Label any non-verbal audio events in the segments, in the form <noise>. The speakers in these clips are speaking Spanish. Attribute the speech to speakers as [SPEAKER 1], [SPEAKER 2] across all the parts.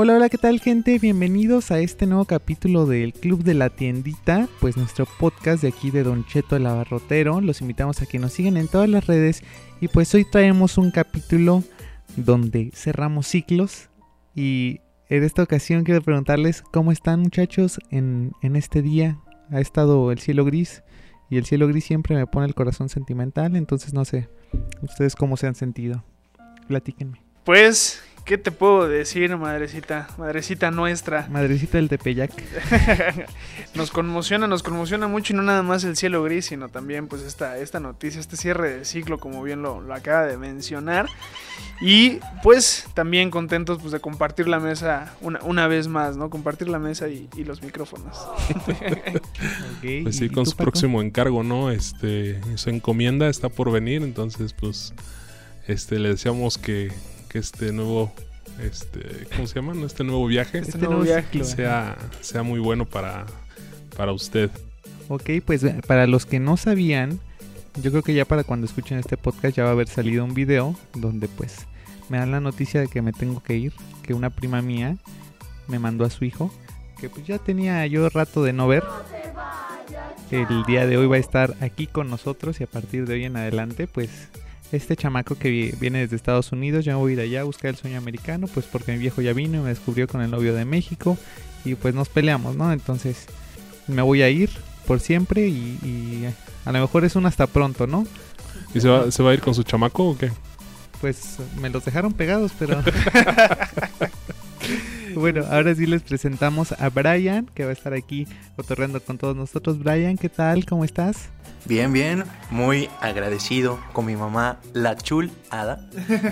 [SPEAKER 1] Hola, hola, ¿qué tal gente? Bienvenidos a este nuevo capítulo del Club de la Tiendita, pues nuestro podcast de aquí de Don Cheto el Abarrotero. Los invitamos a que nos sigan en todas las redes y pues hoy traemos un capítulo donde cerramos ciclos y en esta ocasión quiero preguntarles cómo están muchachos en, en este día. Ha estado el cielo gris y el cielo gris siempre me pone el corazón sentimental, entonces no sé, ustedes cómo se han sentido. Platíquenme.
[SPEAKER 2] Pues, ¿qué te puedo decir, madrecita? Madrecita nuestra. <laughs>
[SPEAKER 1] Madrecita del Tepeyac.
[SPEAKER 2] nos conmociona, nos conmociona mucho y no nada más el cielo gris, sino también pues esta, esta noticia, este cierre de ciclo, como bien lo, lo acaba de mencionar. Y pues también contentos pues de compartir la mesa una, una vez más, ¿no? Compartir la mesa y, y los micrófonos. <laughs>
[SPEAKER 1] Ok,
[SPEAKER 3] Pues sí,
[SPEAKER 1] ¿y
[SPEAKER 3] con
[SPEAKER 1] tú,
[SPEAKER 3] su
[SPEAKER 1] Paco?
[SPEAKER 3] próximo encargo, ¿no? Este, su encomienda está por venir, entonces, pues, este, le deseamos que, que este nuevo, este, ¿cómo se llama? ¿No? Este nuevo viaje
[SPEAKER 1] Este
[SPEAKER 2] nuevo
[SPEAKER 1] nuevo
[SPEAKER 2] viaje
[SPEAKER 3] sea, sea muy bueno para, para usted.
[SPEAKER 1] Ok, pues eh, para los que no sabían, yo creo que ya para cuando escuchen este podcast ya va a haber salido un video donde pues me dan la noticia de que me tengo que ir, que una prima mía me mandó a su hijo, que pues ya tenía yo rato de no ver. El día de hoy va a estar aquí con nosotros y a partir de hoy en adelante pues este chamaco que vi- viene desde Estados Unidos, ya me voy a ir allá a buscar el sueño americano, pues porque mi viejo ya vino y me descubrió con el novio de México y pues nos peleamos, ¿no? Entonces me voy a ir por siempre y, y a lo mejor es un hasta pronto, ¿no?
[SPEAKER 3] ¿Y se va, se va a ir con su chamaco o qué?
[SPEAKER 1] Pues me los dejaron pegados, pero... <laughs> <laughs> bueno, ahora sí les presentamos a Brian, que va a estar aquí cotorreando con todos nosotros. Brian, ¿qué tal? ¿Cómo estás?
[SPEAKER 4] Bien, bien, muy agradecido con mi mamá, la chul Ada,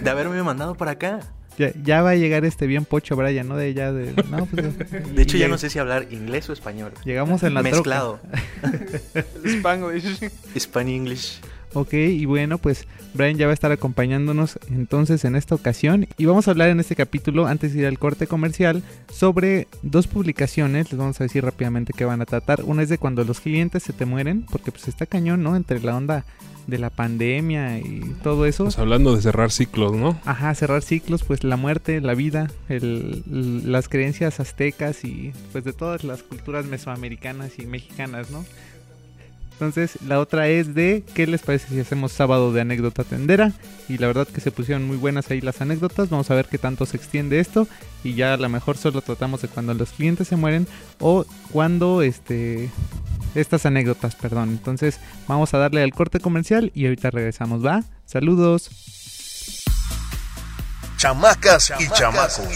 [SPEAKER 4] de haberme mandado para acá.
[SPEAKER 1] Ya, ya va a llegar este bien pocho Brian, ¿no? De ya de... No, pues, <laughs>
[SPEAKER 4] De hecho, ya no sé si hablar inglés o español.
[SPEAKER 1] Llegamos en la troca.
[SPEAKER 4] Mezclado. <laughs>
[SPEAKER 2] El Spanglish.
[SPEAKER 4] Spanish English.
[SPEAKER 1] Ok, y bueno, pues Brian ya va a estar acompañándonos entonces en esta ocasión y vamos a hablar en este capítulo, antes de ir al corte comercial, sobre dos publicaciones, les vamos a decir rápidamente qué van a tratar. Una es de cuando los clientes se te mueren, porque pues está cañón, ¿no? Entre la onda de la pandemia y todo eso.
[SPEAKER 3] Pues hablando de cerrar ciclos, ¿no?
[SPEAKER 1] Ajá, cerrar ciclos, pues la muerte, la vida, el- las creencias aztecas y pues de todas las culturas mesoamericanas y mexicanas, ¿no? Entonces, la otra es de ¿qué les parece si hacemos sábado de anécdota tendera? Y la verdad que se pusieron muy buenas ahí las anécdotas. Vamos a ver qué tanto se extiende esto. Y ya a lo mejor solo tratamos de cuando los clientes se mueren o cuando este estas anécdotas, perdón. Entonces, vamos a darle al corte comercial y ahorita regresamos, ¿va? Saludos.
[SPEAKER 5] Chamacas y chamacos.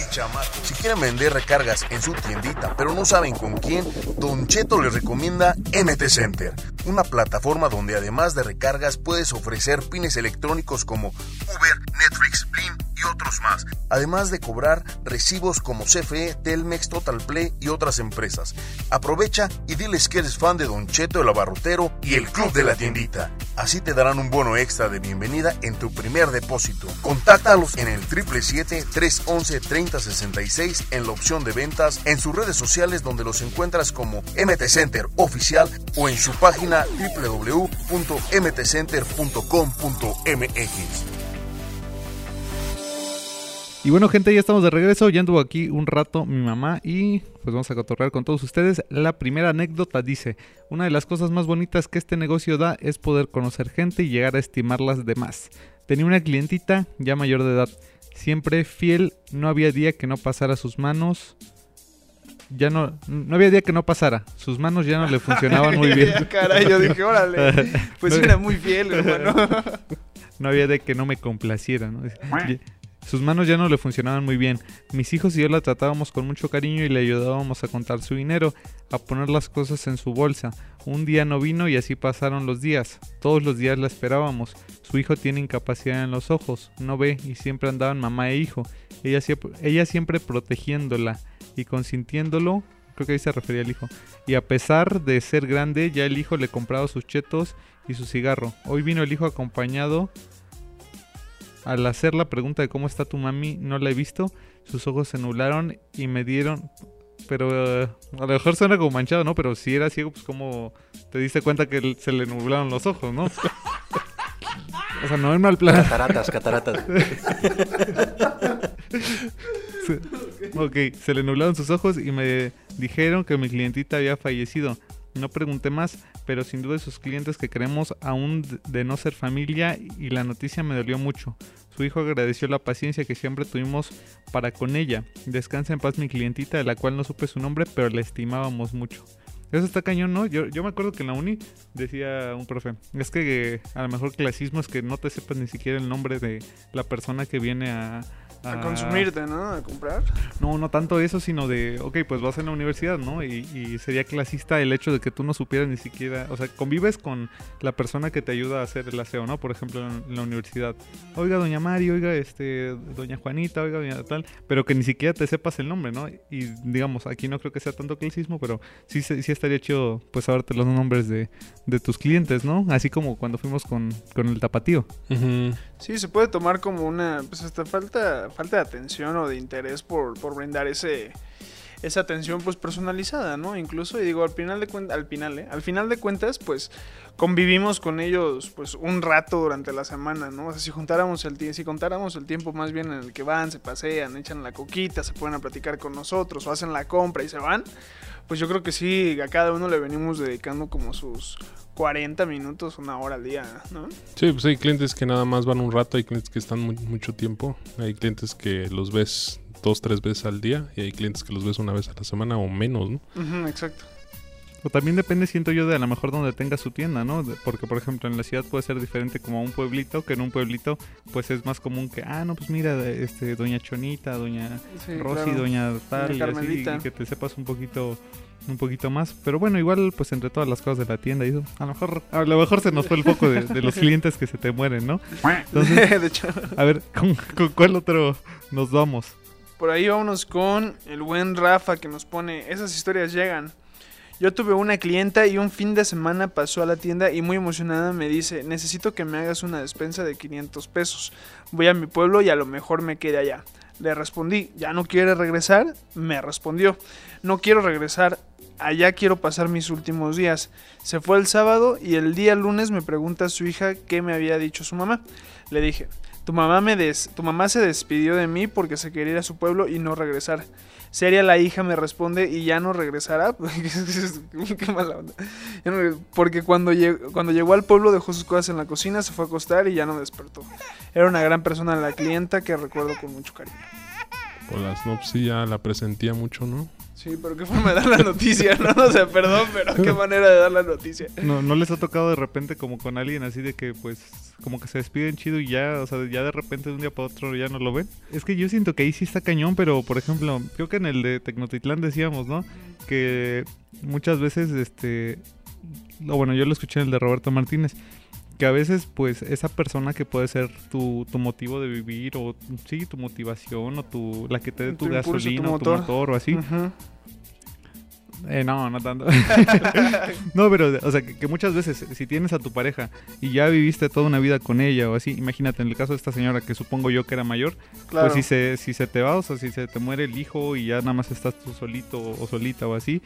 [SPEAKER 5] Si quieren vender recargas en su tiendita, pero no saben con quién, Don Cheto les recomienda MT Center, una plataforma donde además de recargas puedes ofrecer pines electrónicos como Uber, Netflix, Blim y otros más, además de cobrar recibos como CFE, Telmex, Total Play y otras empresas. Aprovecha y diles que eres fan de Don Cheto el abarrotero y el club de la tiendita. Así te darán un bono extra de bienvenida en tu primer depósito. Contáctalos en el 777-311-3066 en la opción de ventas, en sus redes sociales donde los encuentras como MT Center Oficial o en su página www.mtcenter.com.mx.
[SPEAKER 1] Y bueno, gente, ya estamos de regreso. Ya anduvo aquí un rato mi mamá y pues vamos a cotorrear con todos ustedes. La primera anécdota dice: Una de las cosas más bonitas que este negocio da es poder conocer gente y llegar a estimarlas de más. Tenía una clientita ya mayor de edad, siempre fiel, no había día que no pasara sus manos. Ya no, no había día que no pasara. Sus manos ya no le funcionaban muy bien. <laughs>
[SPEAKER 2] Caray, yo dije, órale. <laughs> Pues
[SPEAKER 1] No-
[SPEAKER 2] era muy fiel, hermano.
[SPEAKER 1] no había de que no me complaciera, ¿no? Sus manos ya no le funcionaban muy bien. Mis hijos y yo la tratábamos con mucho cariño y le ayudábamos a contar su dinero, a poner las cosas en su bolsa. Un día no vino y así pasaron los días. Todos los días la esperábamos. Su hijo tiene incapacidad en los ojos, no ve y siempre andaban mamá e hijo. Ella siempre, protegiéndola y consintiéndolo, creo que ahí se refería al hijo. Y a pesar de ser grande, ya el hijo le compraba sus chetos y su cigarro. Hoy vino el hijo acompañado. Al hacer la pregunta de cómo está tu mami, no la he visto. Sus ojos se nublaron y me dieron. Pero eh, a lo mejor suena como manchado, ¿no? Pero si era ciego, pues como te diste cuenta que se le nublaron los ojos, ¿no? <laughs> o sea, no en mal plan.
[SPEAKER 4] Cataratas, cataratas. <laughs>
[SPEAKER 1] Ok, se le nublaron sus ojos y me dijeron que mi clientita había fallecido. No pregunté más, pero sin duda sus clientes que creemos aún de no ser familia y la noticia me dolió mucho. Su hijo agradeció la paciencia que siempre tuvimos para con ella. Descansa en paz mi clientita, de la cual no supe su nombre, pero la estimábamos mucho. Eso está cañón, ¿no? Yo, yo me acuerdo que en la uni decía un profe, es que eh, a lo mejor clasismo es que no te sepas ni siquiera el nombre de la persona que viene a...
[SPEAKER 2] A consumirte, ¿no? A comprar.
[SPEAKER 1] No, no tanto eso, sino de, ok, pues vas en la universidad, ¿no? Y, y sería clasista el hecho de que tú no supieras ni siquiera, o sea, convives con la persona que te ayuda a hacer el aseo, ¿no? Por ejemplo, en, en la universidad. Oiga, doña Mari, oiga, este, doña Juanita, oiga, doña tal, pero que ni siquiera te sepas el nombre, ¿no? Y digamos, aquí no creo que sea tanto clasismo, pero sí, se- sí estaría chido, pues, saberte los nombres de, de tus clientes, ¿no? Así como cuando fuimos con, con el tapatío.
[SPEAKER 2] Sí, se puede tomar como una, pues hasta falta, falta de atención o de interés por, por brindar ese, esa atención pues personalizada, ¿no? Incluso, y digo, al final de cuentas, al final, ¿eh? Al final de cuentas, pues convivimos con ellos pues un rato durante la semana, ¿no? O sea, si juntáramos el si contáramos el tiempo más bien en el que van, se pasean, echan la coquita, se ponen a platicar con nosotros o hacen la compra y se van, pues yo creo que sí, a cada uno le venimos dedicando como sus 40 minutos, una hora al día, ¿no?
[SPEAKER 3] Sí, pues hay clientes que nada más van un rato, hay clientes que están mu- mucho tiempo, hay clientes que los ves dos, tres veces al día y hay clientes que los ves una vez a la semana o menos, ¿no?
[SPEAKER 2] Ujú, exacto.
[SPEAKER 1] O también depende, siento yo, de a lo mejor donde tenga su tienda, ¿no? Porque, por ejemplo, en la ciudad puede ser diferente como un pueblito, que en un pueblito, pues es más común que, ah, no, pues mira, este, doña Chonita, doña
[SPEAKER 2] Sí,
[SPEAKER 1] Rosy,
[SPEAKER 2] claro.
[SPEAKER 1] doña tal, y así, y que te sepas un poquito un poquito más, pero bueno, igual pues entre todas las cosas de la tienda y eso, a lo mejor a lo mejor se nos fue el foco de, de los <laughs> clientes que se te mueren, ¿no? <laughs> Entonces,
[SPEAKER 2] de hecho,
[SPEAKER 1] a ver, ¿con, con cuál otro nos vamos?
[SPEAKER 2] por ahí vámonos con el buen Rafa que nos pone, esas historias llegan. Yo tuve una clienta y un fin de semana pasó a la tienda y muy emocionada me dice, necesito que me hagas una despensa de 500 pesos. Voy a mi pueblo y a lo mejor me quede allá. Le respondí, ¿ya no quiere regresar? Me respondió, no quiero regresar, allá quiero pasar mis últimos días. Se fue el sábado y el día lunes me pregunta su hija qué me había dicho su mamá. Le dije, tu mamá, me des tu mamá se despidió de mí porque se quería ir a su pueblo y no regresar. Seria la hija me responde y ya no regresará. <laughs> <laughs> Qué mala onda. Porque cuando llegó, cuando llegó al pueblo dejó sus cosas en la cocina, se fue a acostar y ya no despertó. Era una gran persona la clienta que recuerdo con mucho cariño.
[SPEAKER 3] Por las no, pues sí, ya la presentía mucho, ¿no?
[SPEAKER 2] Sí, pero qué forma de dar la noticia, ¿no? O sea, perdón, pero qué manera de dar la noticia.
[SPEAKER 1] ¿No, ¿No les ha tocado de repente como con alguien así de que pues como que se despiden chido y ya, o sea, ya de repente de un día para otro ya no lo ven? Es que yo siento que ahí sí está cañón, pero por ejemplo, creo que en el de Tecnotitlán decíamos, ¿no? Que muchas veces, este, bueno, yo lo escuché en el de Roberto Martínez, que a veces pues esa persona que puede ser tu, tu motivo de vivir o sí, tu motivación o tu, la que te dé tu,
[SPEAKER 2] Tu impulso, tu
[SPEAKER 1] gasolina o tu
[SPEAKER 2] motor.
[SPEAKER 1] o así. Eh, no, no tanto. <laughs> <laughs> no, pero, o sea, que, que muchas veces, si tienes a tu pareja y ya viviste toda una vida con ella o así, imagínate, en el caso de esta señora que supongo yo que era mayor,
[SPEAKER 2] Claro.
[SPEAKER 1] pues si se, si se te va, o sea, si se te muere el hijo y ya nada más estás tú solito o solita o así,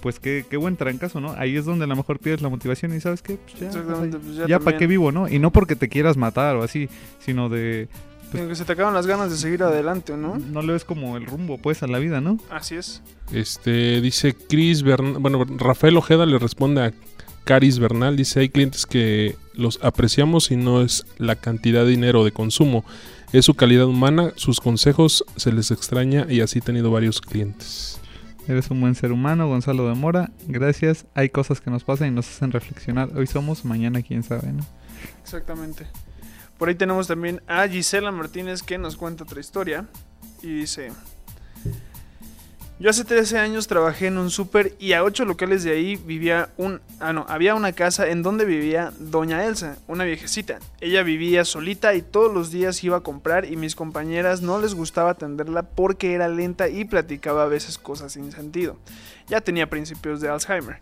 [SPEAKER 1] pues qué, qué buen trancazo, ¿no? Ahí es donde a lo mejor pierdes la motivación y sabes qué, pues ya,
[SPEAKER 2] pues ya
[SPEAKER 1] ya para qué vivo, ¿no? Y no porque te quieras matar o así, sino de...
[SPEAKER 2] Como que se te acaban las ganas de seguir adelante, ¿no?
[SPEAKER 1] No le ves como el rumbo, pues, a la vida, ¿no?
[SPEAKER 2] Así es.
[SPEAKER 3] Este, dice Chris Bernal, bueno, Rafael Ojeda le responde a Caris Bernal, dice, hay clientes que los apreciamos y no es la cantidad de dinero de consumo, es su calidad humana, sus consejos se les extraña y así he tenido varios clientes.
[SPEAKER 1] Eres un buen ser humano, Gonzalo de Mora. Gracias. Hay cosas que nos pasan y nos hacen reflexionar. Hoy somos, mañana quién sabe, ¿no?
[SPEAKER 2] Exactamente. Por ahí tenemos también a Gisela Martínez que nos cuenta otra historia. Y dice: Yo hace 13 años trabajé en un súper y a 8 locales de ahí vivía un... Ah, no, había una casa en donde vivía Doña Elsa, una viejecita. Ella vivía solita y todos los días iba a comprar y mis compañeras no les gustaba atenderla porque era lenta y platicaba a veces cosas sin sentido. Ya tenía principios de Alzheimer.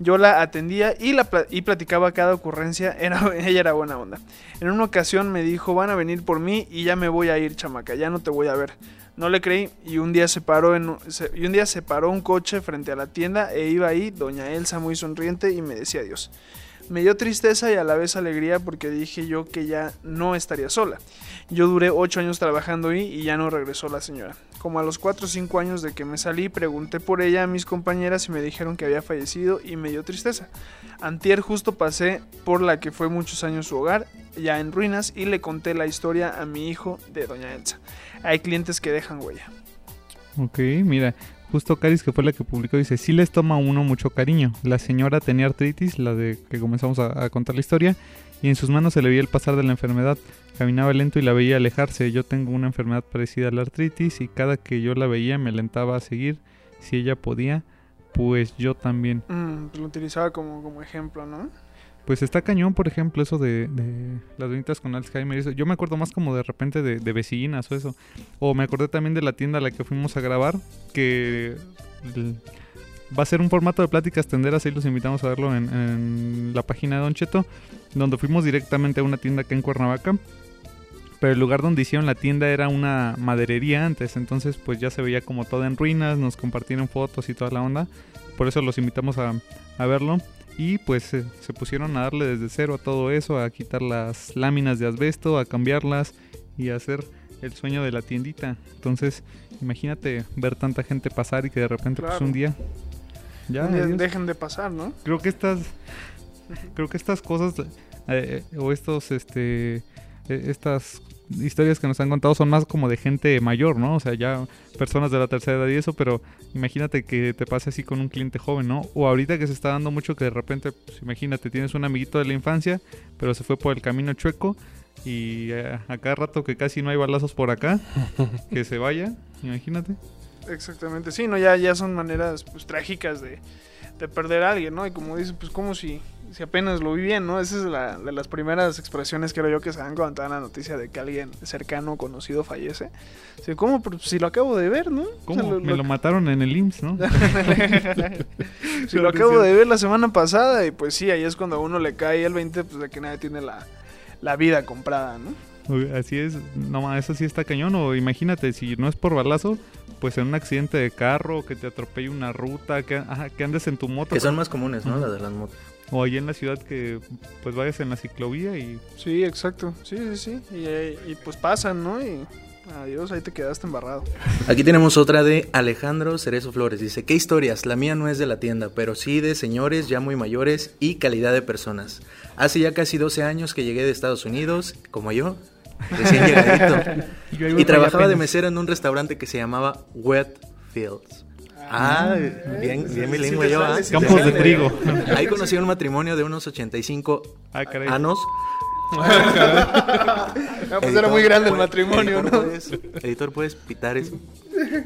[SPEAKER 2] Yo la atendía y, la y platicaba cada ocurrencia, <laughs> ella era buena onda. En una ocasión me dijo, van a venir por mí y ya me voy a ir, chamaca, ya no te voy a ver. No le creí y un día se paró en se- y un día se paró un coche frente a la tienda e iba ahí doña Elsa muy sonriente y me decía adiós. Me dio tristeza y a la vez alegría porque dije yo que ya no estaría sola. Yo duré 8 años trabajando ahí y ya no regresó la señora. Como a los 4 o 5 años de que me salí, pregunté por ella a mis compañeras y me dijeron que había fallecido y me dio tristeza. Antier justo pasé por la que fue muchos años su hogar, ya en ruinas, y le conté la historia a mi hijo de doña Elsa. Hay clientes que dejan huella.
[SPEAKER 1] Ok, mira, justo Caris, que fue la que publicó, dice, sí les toma a uno mucho cariño. La señora tenía artritis, la de que comenzamos a, contar la historia, y en sus manos se le veía el pasar de la enfermedad. Caminaba lento y la veía alejarse. Yo tengo una enfermedad parecida a la artritis y cada que yo la veía me alentaba a seguir. Si ella podía, pues yo también.
[SPEAKER 2] Mm, pues lo utilizaba como, como ejemplo, ¿no?
[SPEAKER 1] Pues está cañón, por ejemplo, eso de, las doñitas con Alzheimer. Eso. Yo me acuerdo más como de repente de, vecinas o eso. O me acordé también de la tienda a la que fuimos a grabar, que va a ser un formato de pláticas tenderas, ahí los invitamos a verlo en, la página de Don Cheto, donde fuimos directamente a una tienda acá en Cuernavaca. Pero el lugar donde hicieron la tienda era una maderería antes, entonces pues ya se veía como todo en ruinas, nos compartieron fotos y toda la onda. Por eso los invitamos a verlo. Y pues eh, se pusieron a darle desde cero a todo eso, a quitar las láminas de asbesto, a cambiarlas y a hacer el sueño de la tiendita. Entonces, imagínate ver tanta gente pasar y que de repente pues un día ya
[SPEAKER 2] Un dejen de pasar, ¿no?
[SPEAKER 1] creo que estas creo que estas cosas eh, o estos este eh, estas historias que nos han contado son más como de gente mayor, ¿no? O sea, ya personas de la tercera edad y eso, pero imagínate que te pase así con un cliente joven, ¿no? O ahorita que se está dando mucho que de repente, pues imagínate, tienes un amiguito de la infancia, pero se fue por el camino chueco y eh, a cada rato que casi no hay balazos por acá, <laughs> que se vaya, imagínate.
[SPEAKER 2] Exactamente, sí, no, ya, ya son maneras pues trágicas de, de perder a alguien, ¿no? Y como dices, pues como si, si apenas lo vi bien, ¿no? Esa es la, de las primeras expresiones, creo yo, que se dan cuando te dan la noticia de que alguien cercano o conocido fallece. O sea, ¿cómo? Pero si lo acabo de ver, ¿no? O sea,
[SPEAKER 1] ¿Cómo? Me lo mataron en el IMSS, ¿no? <laughs>
[SPEAKER 2] si lo acabo de ver la semana pasada y pues sí, ahí es cuando a uno le cae el 20, pues de que nadie tiene la, la vida comprada, ¿no?
[SPEAKER 1] Así es, no ma, eso sí está cañón. O imagínate, si no es por balazo, pues en un accidente de carro, que te atropelle una ruta, que, ajá, que andes en tu moto.
[SPEAKER 4] Que son más comunes, ¿no? Las de las motos.
[SPEAKER 1] O ahí en la ciudad que pues vayas en la ciclovía y
[SPEAKER 2] Sí, exacto. Sí, sí, sí. Y, y pues pasan, ¿no? Y adiós, ahí te quedaste embarrado.
[SPEAKER 4] Aquí tenemos otra de Alejandro Cerezo Flores. Dice, ¿qué historias? La mía no es de la tienda, pero sí de señores ya muy mayores y calidad de personas. Hace ya casi 12 años que llegué de Estados Unidos, como yo, recién <laughs> llegadito.
[SPEAKER 1] Voy
[SPEAKER 4] y trabajaba de mesero en un restaurante que se llamaba Wet Fields. Ah, bien, bien bilingüe
[SPEAKER 2] te
[SPEAKER 4] yo, ¿ah?
[SPEAKER 1] Campos de trigo.
[SPEAKER 4] Ahí conocí a un matrimonio de unos 85
[SPEAKER 1] Ah,
[SPEAKER 4] años. <laughs>
[SPEAKER 2] Ah, pues era muy grande el
[SPEAKER 4] ¿puedes-
[SPEAKER 2] matrimonio,
[SPEAKER 4] editor,
[SPEAKER 2] ¿no?
[SPEAKER 4] Puedes, editor, ¿puedes pitar eso?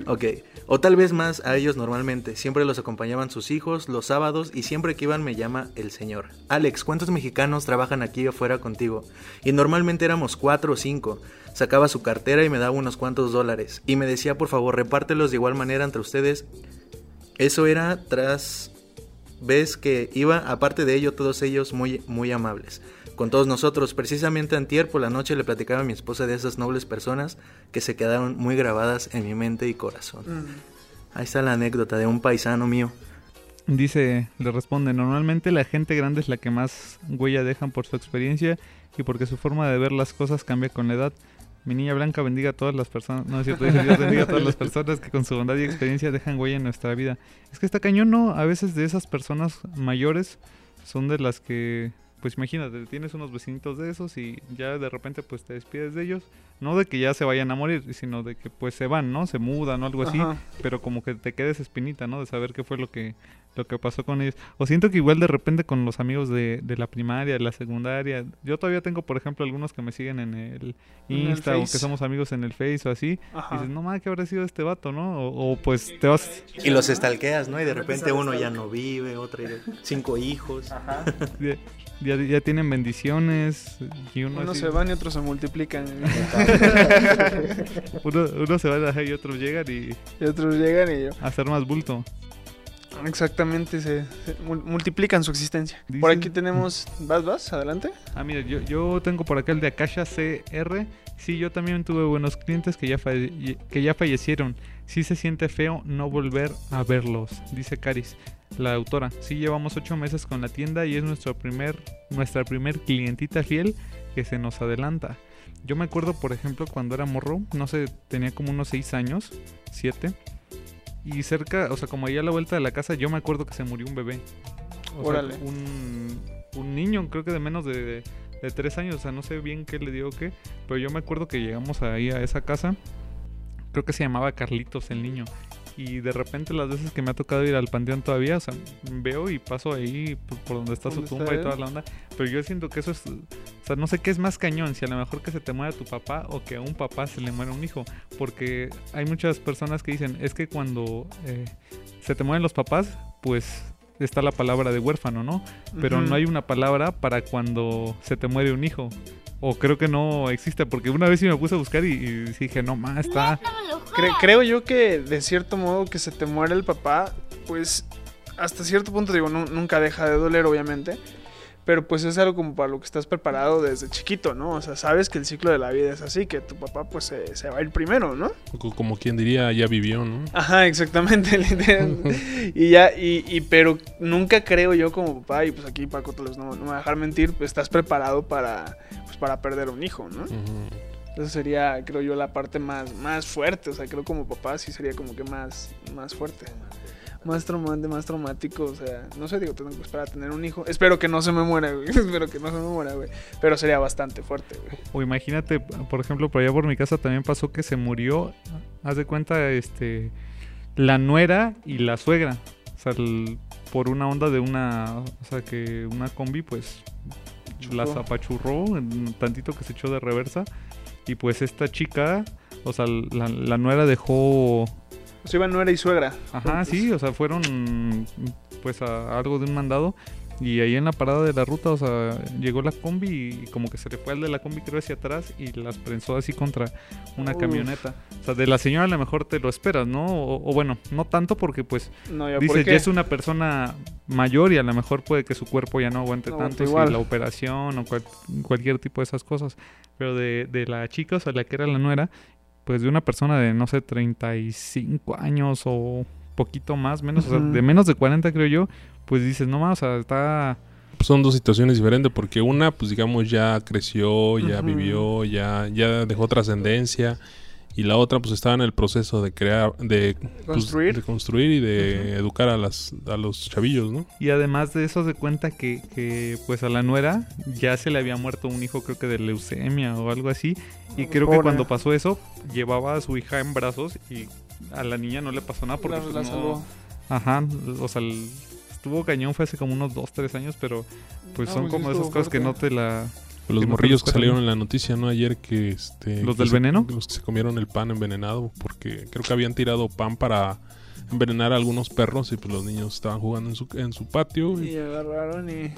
[SPEAKER 4] Ok. O tal vez más a ellos normalmente. Siempre los acompañaban sus hijos los sábados y siempre que iban me llama el señor. Alex, ¿cuántos mexicanos trabajan aquí afuera contigo? Y normalmente éramos cuatro o cinco. Sacaba su cartera y me daba unos cuantos dólares. Y me decía, por favor, repártelos de igual manera entre ustedes. Eso era tras ves que iba, aparte de ello, todos ellos muy, muy amables. Con todos nosotros, precisamente antier por la noche le platicaba a mi esposa de esas nobles personas que se quedaron muy grabadas en mi mente y corazón. Ahí está la anécdota de un paisano mío.
[SPEAKER 1] Dice, le responde, normalmente la gente grande es la que más huella dejan por su experiencia y porque su forma de ver las cosas cambia con la edad. Mi niña blanca bendiga a todas las personas, no es cierto, dice, Dios bendiga a todas las personas que con su bondad y experiencia dejan huella en nuestra vida. Es que está cañón, ¿no? A veces de esas personas mayores son de las que pues imagínate, tienes unos vecinitos de esos y ya de repente pues te despides de ellos. No de que ya se vayan a morir, sino de que pues se van, ¿no? Se mudan o algo así.
[SPEAKER 2] Ajá.
[SPEAKER 1] Pero como que te quedes espinita, ¿no? De saber qué fue lo que, lo que pasó con ellos. O siento que igual de repente con los amigos de, de la primaria, de la secundaria. Yo todavía tengo, por ejemplo, algunos que me siguen en el
[SPEAKER 2] En el
[SPEAKER 1] Insta o que somos amigos en el Face o así.
[SPEAKER 2] Ajá.
[SPEAKER 1] Y dices, no mames, ¿qué habrá sido este vato, no? O, o, pues te vas...
[SPEAKER 4] Y los estalqueas, ¿no? Y de repente uno ya no vive, otro cinco hijos. <laughs>
[SPEAKER 1] Ya, ya, ya tienen bendiciones y uno,
[SPEAKER 2] Unos
[SPEAKER 1] así-
[SPEAKER 2] se van y otros se multiplican. <laughs>
[SPEAKER 1] uno, uno se va y otros llegan y
[SPEAKER 2] y otros llegan y yo.
[SPEAKER 1] a hacer más bulto.
[SPEAKER 2] Exactamente, se, se mul- multiplican su existencia. Por aquí tenemos. ¿Vas, vas? Adelante.
[SPEAKER 1] Ah, mira, yo, yo tengo por acá el de Akasha CR. Sí, yo también tuve buenos clientes que ya, falle- que ya fallecieron. Sí se siente feo no volver a verlos, dice Caris, la autora. Sí llevamos ocho meses con la tienda y es nuestro primer, nuestra primer clientita fiel que se nos adelanta. Yo me acuerdo, por ejemplo, cuando era morro, no sé, tenía como unos seis años, siete. Y cerca, o sea, como ahí a la vuelta de la casa, yo me acuerdo que se murió un bebé. O sea,
[SPEAKER 2] Órale.
[SPEAKER 1] un, un niño, creo que de menos de, de tres años, o sea, no sé bien qué le dio o qué, pero yo me acuerdo que llegamos ahí a esa casa, creo que se llamaba Carlitos el niño, y de repente las veces que me ha tocado ir al panteón todavía, o sea, veo y paso ahí por, por donde está su
[SPEAKER 2] ¿Dónde está
[SPEAKER 1] tumba y toda la onda, pero yo siento que eso es, o sea, no sé qué es más cañón, si a lo mejor que se te muera tu papá o que a un papá se le muera un hijo, porque hay muchas personas que dicen, es que cuando eh, se te mueren los papás, pues está la palabra de huérfano, ¿no? Pero no hay una palabra para cuando se te muere un hijo. O creo que no existe, porque una vez sí me puse a buscar y, y dije, no más, está...
[SPEAKER 2] Cre- creo yo que de cierto modo que se te muere el papá, pues hasta cierto punto digo, nu- nunca deja de doler obviamente, pero pues es algo como para lo que estás preparado desde chiquito, ¿no? O sea, sabes que el ciclo de la vida es así, que tu papá pues se, se va a ir primero, ¿no?
[SPEAKER 3] Co- Como quien diría, ya vivió, ¿no?
[SPEAKER 2] Ajá, exactamente, <laughs> y ya, y, y pero nunca creo yo como papá, y pues aquí Paco te los no, no me va a dejar mentir, pues estás preparado para, pues, para perder un hijo, ¿no?
[SPEAKER 3] Ujú.
[SPEAKER 2] Esa sería, creo yo, la parte más, más fuerte. O sea, creo como papá sí sería como que más, más fuerte. Más traumante, más traumático. O sea, no sé, digo, tengo que esperar a tener un hijo. Espero que no se me muera, güey. <laughs> Espero que no se me muera, güey. Pero sería bastante fuerte, güey.
[SPEAKER 1] O imagínate, por ejemplo, por allá por mi casa también pasó que se murió, haz de cuenta, este, la nuera y la suegra. O sea, el- por una onda de una, o sea, que una combi, pues, las
[SPEAKER 2] Chocó.
[SPEAKER 1] apachurró, en tantito que se echó de reversa. Y pues esta chica, o sea, la, la nuera dejó
[SPEAKER 2] O sea, iban nuera y suegra.
[SPEAKER 1] Ajá, sí, o sea, fueron pues a algo de un mandado y ahí en la parada de la ruta, o sea, llegó la combi y como que se le fue al de la combi creo hacia atrás y las prensó así contra una
[SPEAKER 2] Uf.
[SPEAKER 1] camioneta. O sea, de la señora a lo mejor te lo esperas, ¿no? O, o bueno, no tanto porque pues
[SPEAKER 2] No, ya
[SPEAKER 1] dices,
[SPEAKER 2] ¿por qué?
[SPEAKER 1] ya es una persona mayor y a lo mejor puede que su cuerpo ya no aguante
[SPEAKER 2] No
[SPEAKER 1] tanto si la operación o cual- cualquier tipo de esas cosas. Pero de, de la chica, o sea, la que era la nuera, pues de una persona de, no sé, 35 años o poquito más, menos, o sea, de menos de 40 creo yo, pues dices, no más, o sea, está...
[SPEAKER 3] Son dos situaciones diferentes porque una, pues digamos, ya creció, ya vivió, ya, ya dejó trascendencia. Y la otra, pues estaba en el proceso de crear, de pues,
[SPEAKER 2] Construir.
[SPEAKER 3] de construir y de educar a, las, a los chavillos, ¿no?
[SPEAKER 1] Y además de eso se cuenta que, que, pues a la nuera ya se le había muerto un hijo creo que de leucemia o algo así. Y creo que cuando pasó eso, llevaba a su hija en brazos y a la niña no le pasó nada porque
[SPEAKER 2] La-
[SPEAKER 1] pues,
[SPEAKER 2] la
[SPEAKER 1] no-
[SPEAKER 2] salvó.
[SPEAKER 1] Ajá, o sea, el- estuvo cañón, fue hace como unos 2, 3 años, pero pues
[SPEAKER 2] No,
[SPEAKER 1] son
[SPEAKER 2] pues
[SPEAKER 1] como esas cosas que no te la...
[SPEAKER 3] Los morrillos
[SPEAKER 1] los
[SPEAKER 3] que salieron en la noticia, ¿no? Ayer que este...
[SPEAKER 1] ¿Los
[SPEAKER 3] que
[SPEAKER 1] del
[SPEAKER 3] se-
[SPEAKER 1] veneno?
[SPEAKER 3] Los que se comieron el pan envenenado porque creo que habían tirado pan para envenenar a algunos perros y pues los niños estaban jugando en su, en su patio. y-
[SPEAKER 2] Y agarraron y.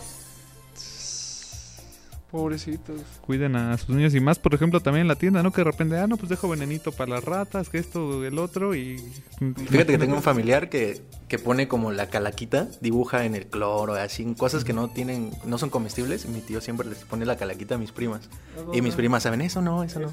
[SPEAKER 2] Pobrecitos.
[SPEAKER 1] Cuiden a sus niños y más, por ejemplo, también en la tienda, ¿no? Que de repente, ah, no, pues dejo venenito para las ratas, que esto, el otro y...
[SPEAKER 4] Fíjate que tengo un familiar que, que pone como la calaquita, dibuja en el cloro, así, cosas que no tienen, no son comestibles. Y mi tío siempre les pone la calaquita a mis primas. Y mis primas saben, eso no, eso no.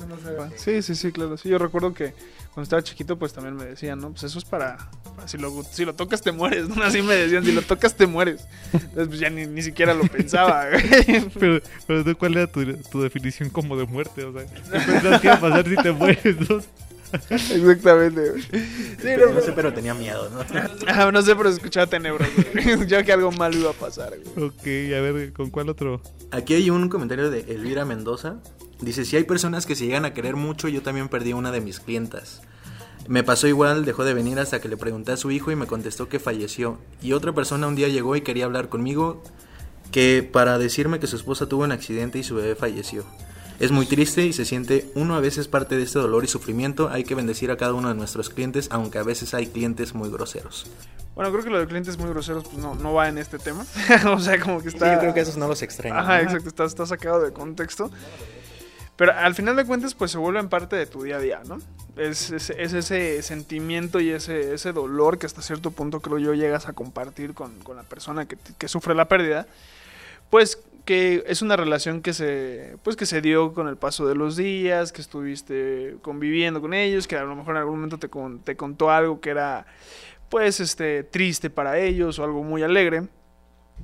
[SPEAKER 2] Sí, sí, sí, claro. Sí, yo recuerdo que cuando estaba chiquito, pues también me decían, ¿no? Pues eso es para. para si, lo, si lo tocas, te mueres, ¿no? Así me decían, si lo tocas, te mueres. Entonces, pues ya ni, ni siquiera lo pensaba, güey. <laughs>
[SPEAKER 1] Pero, pero ¿tú ¿cuál era tu, tu definición como de muerte? O sea, ¿qué pensabas que iba a pasar si te mueres? no? <laughs>
[SPEAKER 2] Exactamente. güey. Sí, no,
[SPEAKER 4] No sé, pero tenía miedo, ¿no? <laughs>
[SPEAKER 2] Ah, no sé, pero escuchaba tenebras. <laughs> güey. Yo que algo malo iba a pasar. güey.
[SPEAKER 1] Ok, a ver, ¿con cuál otro?
[SPEAKER 4] Aquí hay un comentario de Elvira Mendoza. Dice, si hay personas que se llegan a querer mucho, yo también perdí una de mis clientas. Me pasó igual, dejó de venir hasta que le pregunté a su hijo y me contestó que falleció. Y otra persona un día llegó y quería hablar conmigo que para decirme que su esposa tuvo un accidente y su bebé falleció. Es muy triste y se siente uno a veces parte de este dolor y sufrimiento. Hay que bendecir a cada uno de nuestros clientes, aunque a veces hay clientes muy groseros.
[SPEAKER 2] Bueno, creo que lo de clientes muy groseros pues no, no va en este tema. <laughs> o sea, como que
[SPEAKER 4] Sí,
[SPEAKER 2] está...
[SPEAKER 4] yo creo que esos no los extraño.
[SPEAKER 2] Ajá, exacto, está, está sacado de contexto. Pero al final de cuentas, pues se vuelven parte de tu día a día, ¿no? Es, es- es ese sentimiento y ese, ese dolor que hasta cierto punto creo yo llegas a compartir con, con la persona que, que sufre la pérdida. Pues que es una relación que se, pues que se dio con el paso de los días, que estuviste conviviendo con ellos, que a lo mejor en algún momento te, con- te contó algo que era, pues, este, triste para ellos o algo muy alegre.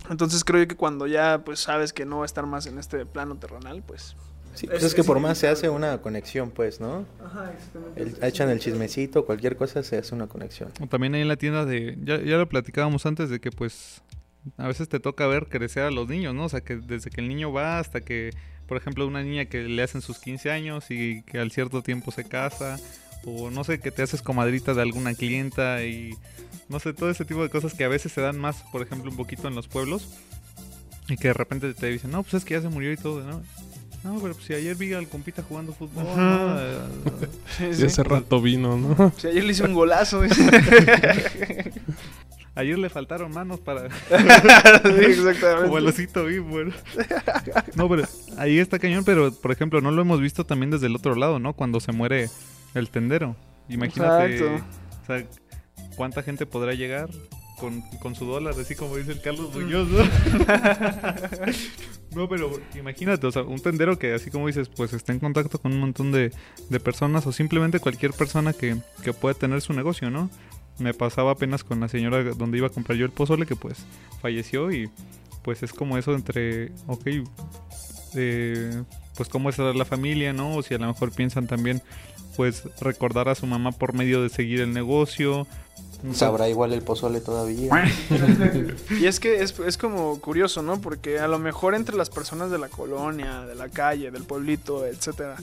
[SPEAKER 2] Entonces creo yo que cuando ya pues sabes que no va a estar más en este plano terrenal, pues...
[SPEAKER 4] Sí, pues es que por más se hace una conexión, pues, ¿no?
[SPEAKER 2] Ajá, exactamente.
[SPEAKER 4] El- echan el chismecito, cualquier cosa se hace una conexión.
[SPEAKER 1] O también ahí en la tienda de... Ya, ya lo platicábamos antes de que pues a veces te toca ver crecer a los niños, ¿no? O sea, que desde que el niño va hasta que, por ejemplo, una niña que le hacen sus 15 años y que al cierto tiempo se casa, o no sé, que te haces comadrita de alguna clienta y no sé, todo ese tipo de cosas que a veces se dan más, por ejemplo, un poquito en los pueblos y que de repente te dicen, no, pues es que ya se murió y todo, ¿no? No, pero pues si ayer vi al compita jugando fútbol, ¿no? <laughs>
[SPEAKER 2] Sí,
[SPEAKER 3] Y hace rato vino, ¿no?
[SPEAKER 2] Sí, ayer le hice un golazo. <laughs>
[SPEAKER 1] Ayer le faltaron manos para... <laughs> <laughs>
[SPEAKER 2] sí, exactamente.
[SPEAKER 1] Como el osito Bimbo, ¿no? Pero ahí está cañón, pero por ejemplo, no lo hemos visto también desde el otro lado, ¿no? Cuando se muere el tendero. Imagínate,
[SPEAKER 2] Exacto.
[SPEAKER 1] o sea, cuánta gente podrá llegar con, con su dólar, así como dice el Carlos
[SPEAKER 2] Mm.
[SPEAKER 1] Muñoz, ¿no? <laughs> no, pero imagínate, o sea, un tendero que así como dices, pues está en contacto con un montón de, de personas o simplemente cualquier persona que, que puede tener su negocio, ¿no? Me pasaba apenas con la señora donde iba a comprar yo el pozole que pues falleció y pues es como eso entre, ok, eh, pues cómo es la familia, ¿no? O si a lo mejor piensan también, pues recordar a su mamá por medio de seguir el negocio.
[SPEAKER 4] Sabrá igual el pozole todavía. <laughs>
[SPEAKER 2] Y es que es, es como curioso, ¿no? Porque a lo mejor entre las personas de la colonia, de la calle, del pueblito, etcétera,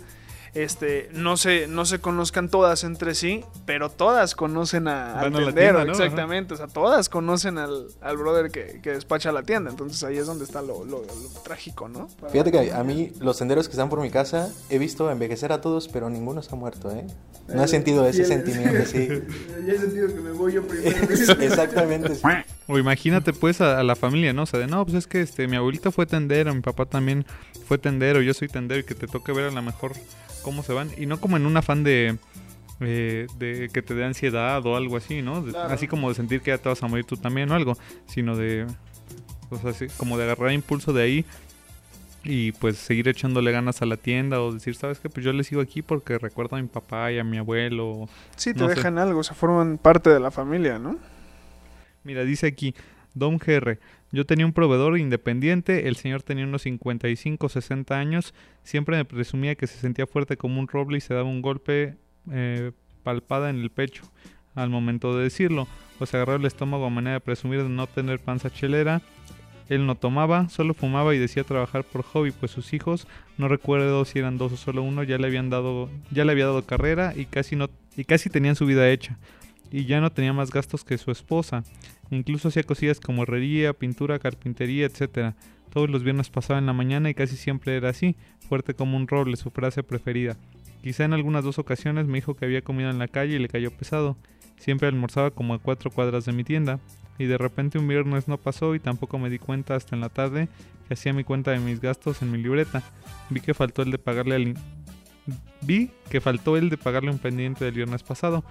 [SPEAKER 2] este, no se, no se conozcan todas entre sí, pero todas conocen a, al
[SPEAKER 1] tienda, ¿no? Ajá.
[SPEAKER 2] exactamente. O sea, todas conocen al, al brother que, que despacha la tienda. Entonces ahí es donde está lo, lo- lo trágico, ¿no?
[SPEAKER 4] Fíjate que a mí, los senderos que están por mi casa, he visto envejecer a todos, pero ninguno se ha muerto, ¿eh? No he sentido ese sentimiento, sí. <laughs>
[SPEAKER 2] Ya he sentido que me voy yo primero. <laughs>
[SPEAKER 4] Exactamente. sí.
[SPEAKER 1] O imagínate pues a, a la familia, ¿no? O sea, de no, pues es que este, mi abuelita fue tendero, mi papá también fue tendero, yo soy tendero y que te toque ver a lo mejor cómo se van. Y no como en un afán de, eh, de que te dé ansiedad o algo así, ¿no? De-
[SPEAKER 2] Claro.
[SPEAKER 1] Así como de sentir que ya te vas a morir tú también o algo, sino de, o sea, así como de agarrar impulso de ahí y pues seguir echándole ganas a la tienda o decir, ¿sabes qué? Pues yo le sigo aquí porque recuerdo a mi papá y a mi abuelo.
[SPEAKER 2] Sí, te
[SPEAKER 1] No sé.
[SPEAKER 2] dejan algo, se forman parte de la familia, ¿no?
[SPEAKER 1] Mira, dice aquí, Dom GR, yo tenía un proveedor independiente, el señor tenía unos 55, 60 años, siempre me presumía que se sentía fuerte como un roble y se daba un golpe eh, palpada en el pecho al momento de decirlo, o se agarraba el estómago a manera de presumir de no tener panza chelera. Él no tomaba, solo fumaba y decía trabajar por hobby, pues sus hijos, no recuerdo si eran dos o solo uno, ya le habían dado, ya le había dado carrera y casi no, y casi tenían su vida hecha. Y ya no tenía más gastos que su esposa. Incluso hacía cosillas como herrería, pintura, carpintería, etcétera. Todos los viernes pasaba en la mañana y casi siempre era así, fuerte como un roble, su frase preferida. Quizá en algunas dos ocasiones me dijo que había comido en la calle y le cayó pesado. Siempre almorzaba como a cuatro cuadras de mi tienda. Y de repente un viernes no pasó y tampoco me di cuenta hasta en la tarde que hacía mi cuenta de mis gastos en mi libreta. Vi que faltó el de pagarle al... Vi que faltó el de pagarle un pendiente del viernes pasado.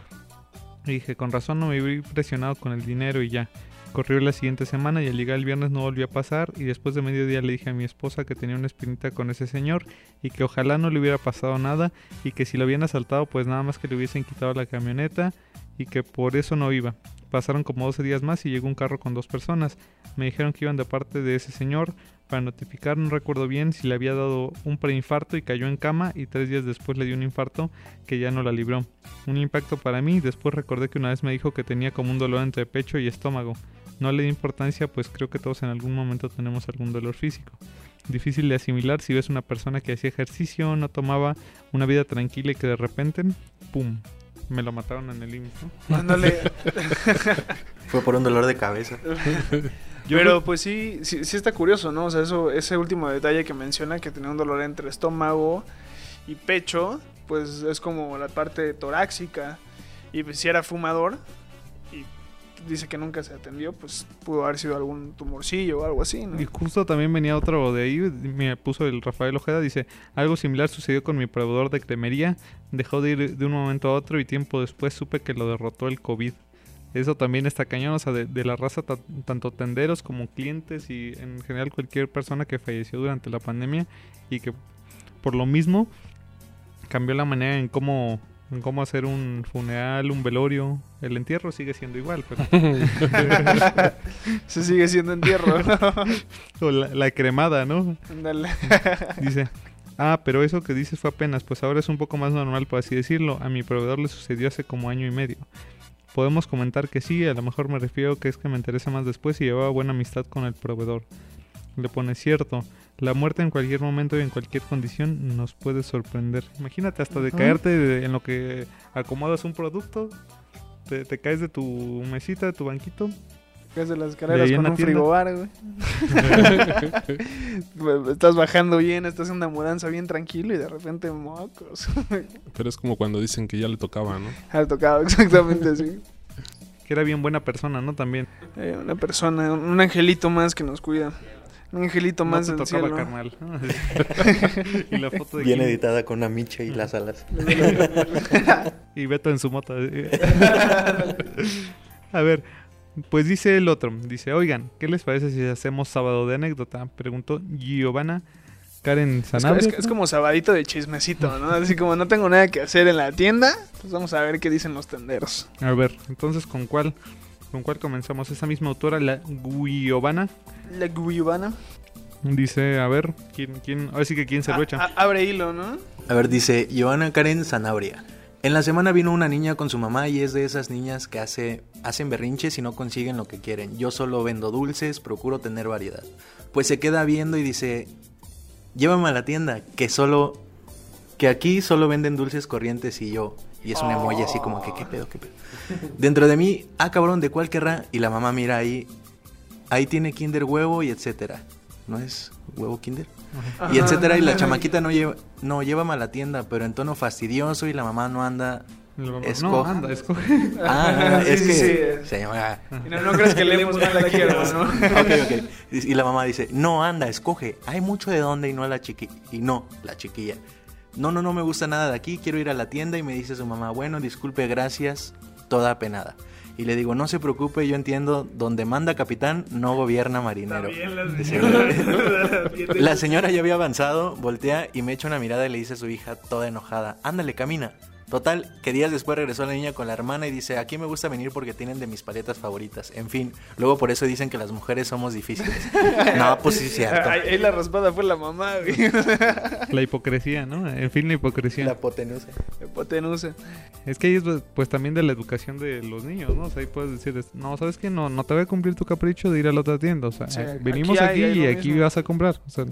[SPEAKER 1] Y dije, con razón no me vi presionado con el dinero y ya. Corrió la siguiente semana y al llegar el viernes no volvió a pasar y después de mediodía le dije a mi esposa que tenía una espinita con ese señor y que ojalá no le hubiera pasado nada y que si lo habían asaltado pues nada más que le hubiesen quitado la camioneta y que por eso no iba. Pasaron como 12 días más y llegó un carro con dos personas. Me dijeron que iban de parte de ese señor para notificar, no recuerdo bien si le había dado un preinfarto y cayó en cama y tres días después le dio un infarto que ya no la libró. Un impacto para mí, después recordé que una vez me dijo que tenía como un dolor entre pecho y estómago. No le di importancia pues creo que todos en algún momento tenemos algún dolor físico. Difícil de asimilar si ves una persona que hacía ejercicio, no tomaba una vida tranquila y que de repente, ¡pum! Me lo mataron en el IMSS, ¿no? <laughs>
[SPEAKER 4] Fue por un dolor de cabeza. <laughs>
[SPEAKER 2] Pero pues sí, sí, sí está curioso, ¿no? O sea, eso, ese último detalle que menciona que tenía un dolor entre estómago y pecho, pues es como la parte torácica. Y pues, si era fumador y dice que nunca se atendió, pues pudo haber sido algún tumorcillo o algo así, ¿no?
[SPEAKER 1] Y justo también venía otro de ahí, me puso el Rafael Ojeda, dice, algo similar sucedió con mi proveedor de cremería, dejó de ir de un momento a otro y tiempo después supe que lo derrotó el COVID. Eso también está cañón, o sea, de, de la raza ta- tanto tenderos como clientes y en general cualquier persona que falleció durante la pandemia y que por lo mismo cambió la manera en cómo en cómo hacer un funeral, un velorio. El entierro sigue siendo igual, pero <laughs>
[SPEAKER 2] Se sigue siendo entierro, ¿no? <laughs>
[SPEAKER 1] o la, la cremada, ¿no?
[SPEAKER 2] Ándale. <laughs>
[SPEAKER 1] Dice, ah, pero eso que dices fue apenas, pues ahora es un poco más normal, por así decirlo. A mi proveedor le sucedió hace como año y medio. Podemos comentar que sí, a lo mejor me refiero que es que me interesa más después y llevaba buena amistad con el proveedor. Le pone cierto. La muerte en cualquier momento y en cualquier condición nos puede sorprender. Imagínate hasta de caerte de- en lo que acomodas un producto, te, te caes de tu mesita, de tu banquito.
[SPEAKER 2] De las
[SPEAKER 1] en
[SPEAKER 2] con un
[SPEAKER 1] tienda.
[SPEAKER 2] frigobar, güey. <laughs> estás bajando bien, estás en una mudanza bien tranquilo y de repente mocos. <laughs>
[SPEAKER 3] Pero es como cuando dicen que ya le tocaba, ¿no?
[SPEAKER 2] Al tocado, <laughs> exactamente así.
[SPEAKER 1] Que era bien buena persona, ¿no? También.
[SPEAKER 2] Eh, una persona, un, angelito más que nos cuida. Un angelito
[SPEAKER 1] No
[SPEAKER 2] más
[SPEAKER 1] te
[SPEAKER 2] del
[SPEAKER 1] tocaba,
[SPEAKER 2] cielo.
[SPEAKER 1] carnal. y la foto de
[SPEAKER 4] Bien
[SPEAKER 1] Kim
[SPEAKER 4] editada con una micha y las alas.
[SPEAKER 1] y Beto en su moto. A ver, pues dice el otro. Dice, oigan, ¿qué les parece si hacemos sábado de anécdota? Preguntó Giovanna Karen Sanabria.
[SPEAKER 2] es- es como sabadito de chismecito, ¿no? Así como no tengo nada que hacer en la tienda, pues vamos a ver qué dicen los tenderos.
[SPEAKER 1] A ver, entonces, ¿con cuál? ¿Con cuál comenzamos? Esa misma autora, la Giovanna,
[SPEAKER 2] La guibana.
[SPEAKER 1] dice, a ver, ¿quién, quién? Ahora sí que quién se lo echa.
[SPEAKER 2] A- a- abre hilo, ¿no?
[SPEAKER 4] A ver, dice Joana Karen Sanabria. En la semana vino una niña con su mamá y es de esas niñas que hace, hacen berrinches y no consiguen lo que quieren. Yo solo vendo dulces, procuro tener variedad. Pues se queda viendo y dice, llévame a la tienda, que solo, que aquí solo venden dulces corrientes y yo. Y es un emoji así como que, ¿qué pedo, qué pedo? <laughs> Dentro de mí, ah cabrón, ¿de cuál querrá? Y la mamá mira ahí, ahí tiene Kinder huevo y etcétera. ¿No es huevo Kinder? y etcétera. Y la <laughs> chamaquita no lleva, no, llévame a la tienda, pero en tono fastidioso y la mamá no anda.
[SPEAKER 1] La. No, anda, escoge. <laughs>
[SPEAKER 4] Ah,
[SPEAKER 2] Sí, <laughs>
[SPEAKER 4] es
[SPEAKER 2] sí,
[SPEAKER 4] que
[SPEAKER 2] sí.
[SPEAKER 4] señora.
[SPEAKER 2] No, no crees que leemos mal aquí, hermano.
[SPEAKER 4] Ok, ok. Y y la mamá dice, no, anda, escoge. Hay mucho de dónde y no la chiqui y no, la chiquilla. No, no, no me gusta nada de aquí, quiero ir a la tienda y me dice su mamá, bueno, disculpe, gracias, toda penada. Y le digo, no se preocupe, yo entiendo, donde manda capitán, no gobierna marinero. <laughs> <laughs> La señora ya había avanzado, voltea y me echa una mirada y le dice a su hija, toda enojada, ándale, camina. Total, que días después regresó la niña con la hermana y dice, aquí me gusta venir porque tienen de mis paletas favoritas. En fin, luego por eso dicen que las mujeres somos difíciles. <laughs> No, pues sí es cierto.
[SPEAKER 2] Ahí ahí la raspada fue la mamá, güey.
[SPEAKER 1] La hipocresía, ¿no? En fin, la hipocresía.
[SPEAKER 4] La hipotenusa.
[SPEAKER 2] Hipotenusa.
[SPEAKER 1] Es que ahí es pues también de la educación de los niños, ¿no? O sea, ahí puedes decir, no, ¿sabes qué? No, no te voy a cumplir tu capricho de ir a la otra tienda. O sea,
[SPEAKER 2] Sí,
[SPEAKER 1] eh, venimos
[SPEAKER 2] aquí hay-
[SPEAKER 1] aquí,
[SPEAKER 2] hay lo
[SPEAKER 1] y aquí
[SPEAKER 2] mismo.
[SPEAKER 1] vas a comprar. O sea,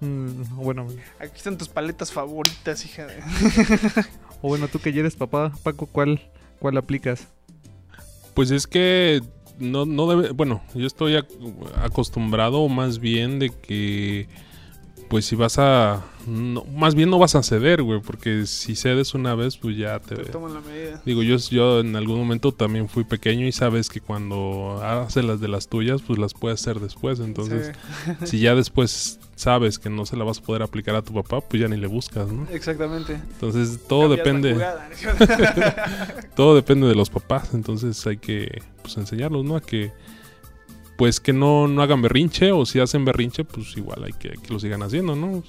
[SPEAKER 1] mm, bueno,
[SPEAKER 2] Aquí están tus paletas favoritas, hija de... <laughs>
[SPEAKER 1] o bueno, tú que ya eres papá, Paco, ¿cuál, cuál aplicas?
[SPEAKER 3] Pues es que no, no debe, bueno, yo estoy ac- acostumbrado más bien de que, pues si vas a, no, más bien no vas a ceder, güey, porque si cedes una vez, pues ya te...
[SPEAKER 2] Te toman la medida.
[SPEAKER 3] Digo, yo, yo en algún momento también fui pequeño y sabes que cuando haces las de las tuyas, pues las puedes hacer después. Entonces,
[SPEAKER 2] Sí,
[SPEAKER 3] si ya después sabes que no se la vas a poder aplicar a tu papá, pues ya ni le buscas, ¿no?
[SPEAKER 2] exactamente.
[SPEAKER 3] Entonces, todo
[SPEAKER 2] Cambias
[SPEAKER 3] depende. <laughs> todo depende de los papás, entonces hay que pues enseñarlos, ¿no? A que pues que no, no hagan berrinche o si hacen berrinche, pues igual hay que, que lo sigan haciendo, ¿no?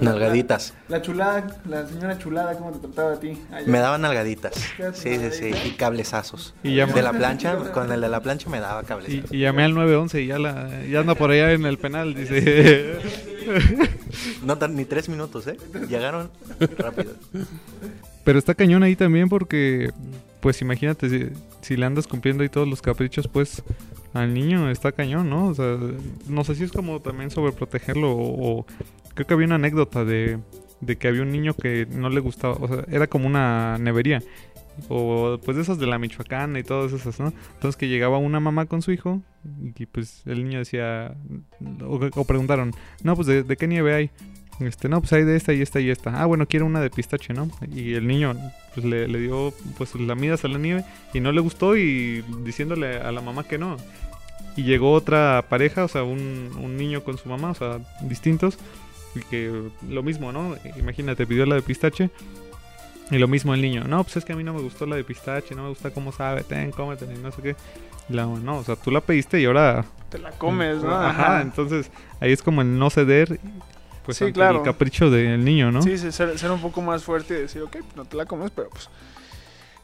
[SPEAKER 4] Nalgaditas.
[SPEAKER 2] La chulada, la señora chulada, ¿cómo te trataba a ti? Allá.
[SPEAKER 4] Me daban nalgaditas. Sí, sí, sí. Y cablezazos.
[SPEAKER 1] Y ya-
[SPEAKER 4] de la plancha, <laughs> con el de la plancha me daba
[SPEAKER 1] Y,
[SPEAKER 4] cablezazos.
[SPEAKER 1] y llamé al 911 y ya, la, ya anda por allá en el penal, dice.
[SPEAKER 4] No tan- ni tres minutos, ¿eh? Llegaron rápido.
[SPEAKER 1] Pero está cañón ahí también porque, pues imagínate, si, si le andas cumpliendo ahí todos los caprichos, pues al niño está cañón, ¿no? O sea, no sé si es como también sobreprotegerlo o, o creo que había una anécdota de, de que había un niño que no le gustaba, o sea, era como una nevería. O pues de esas de la Michoacana y todas esas, ¿no? Entonces que llegaba una mamá con su hijo y pues el niño decía, o, o preguntaron, no, pues ¿de, de qué nieve hay? Este, no, pues hay de esta y esta y esta. Ah, bueno, quiero una de pistache, ¿no? Y el niño pues le, le dio pues la midas a la nieve y no le gustó y diciéndole a la mamá que no. Y llegó otra pareja, o sea, un, un niño con su mamá, o sea, distintos. Y que lo mismo, ¿no? Imagínate, pidió la de pistache. Y lo mismo el niño, no, pues es que a mí no me gustó la de pistache, no me gusta cómo sabe, ten, cómetela y no sé qué. La no, o sea, tú la pediste y ahora
[SPEAKER 2] Te la comes, ¿no?
[SPEAKER 1] Ajá, entonces ahí es como el no ceder, pues
[SPEAKER 2] Sí,
[SPEAKER 1] ante
[SPEAKER 2] claro.
[SPEAKER 1] el capricho del niño, ¿no?
[SPEAKER 2] Sí, sí, ser, ser un poco más fuerte y decir, ok, no te la comes, pero pues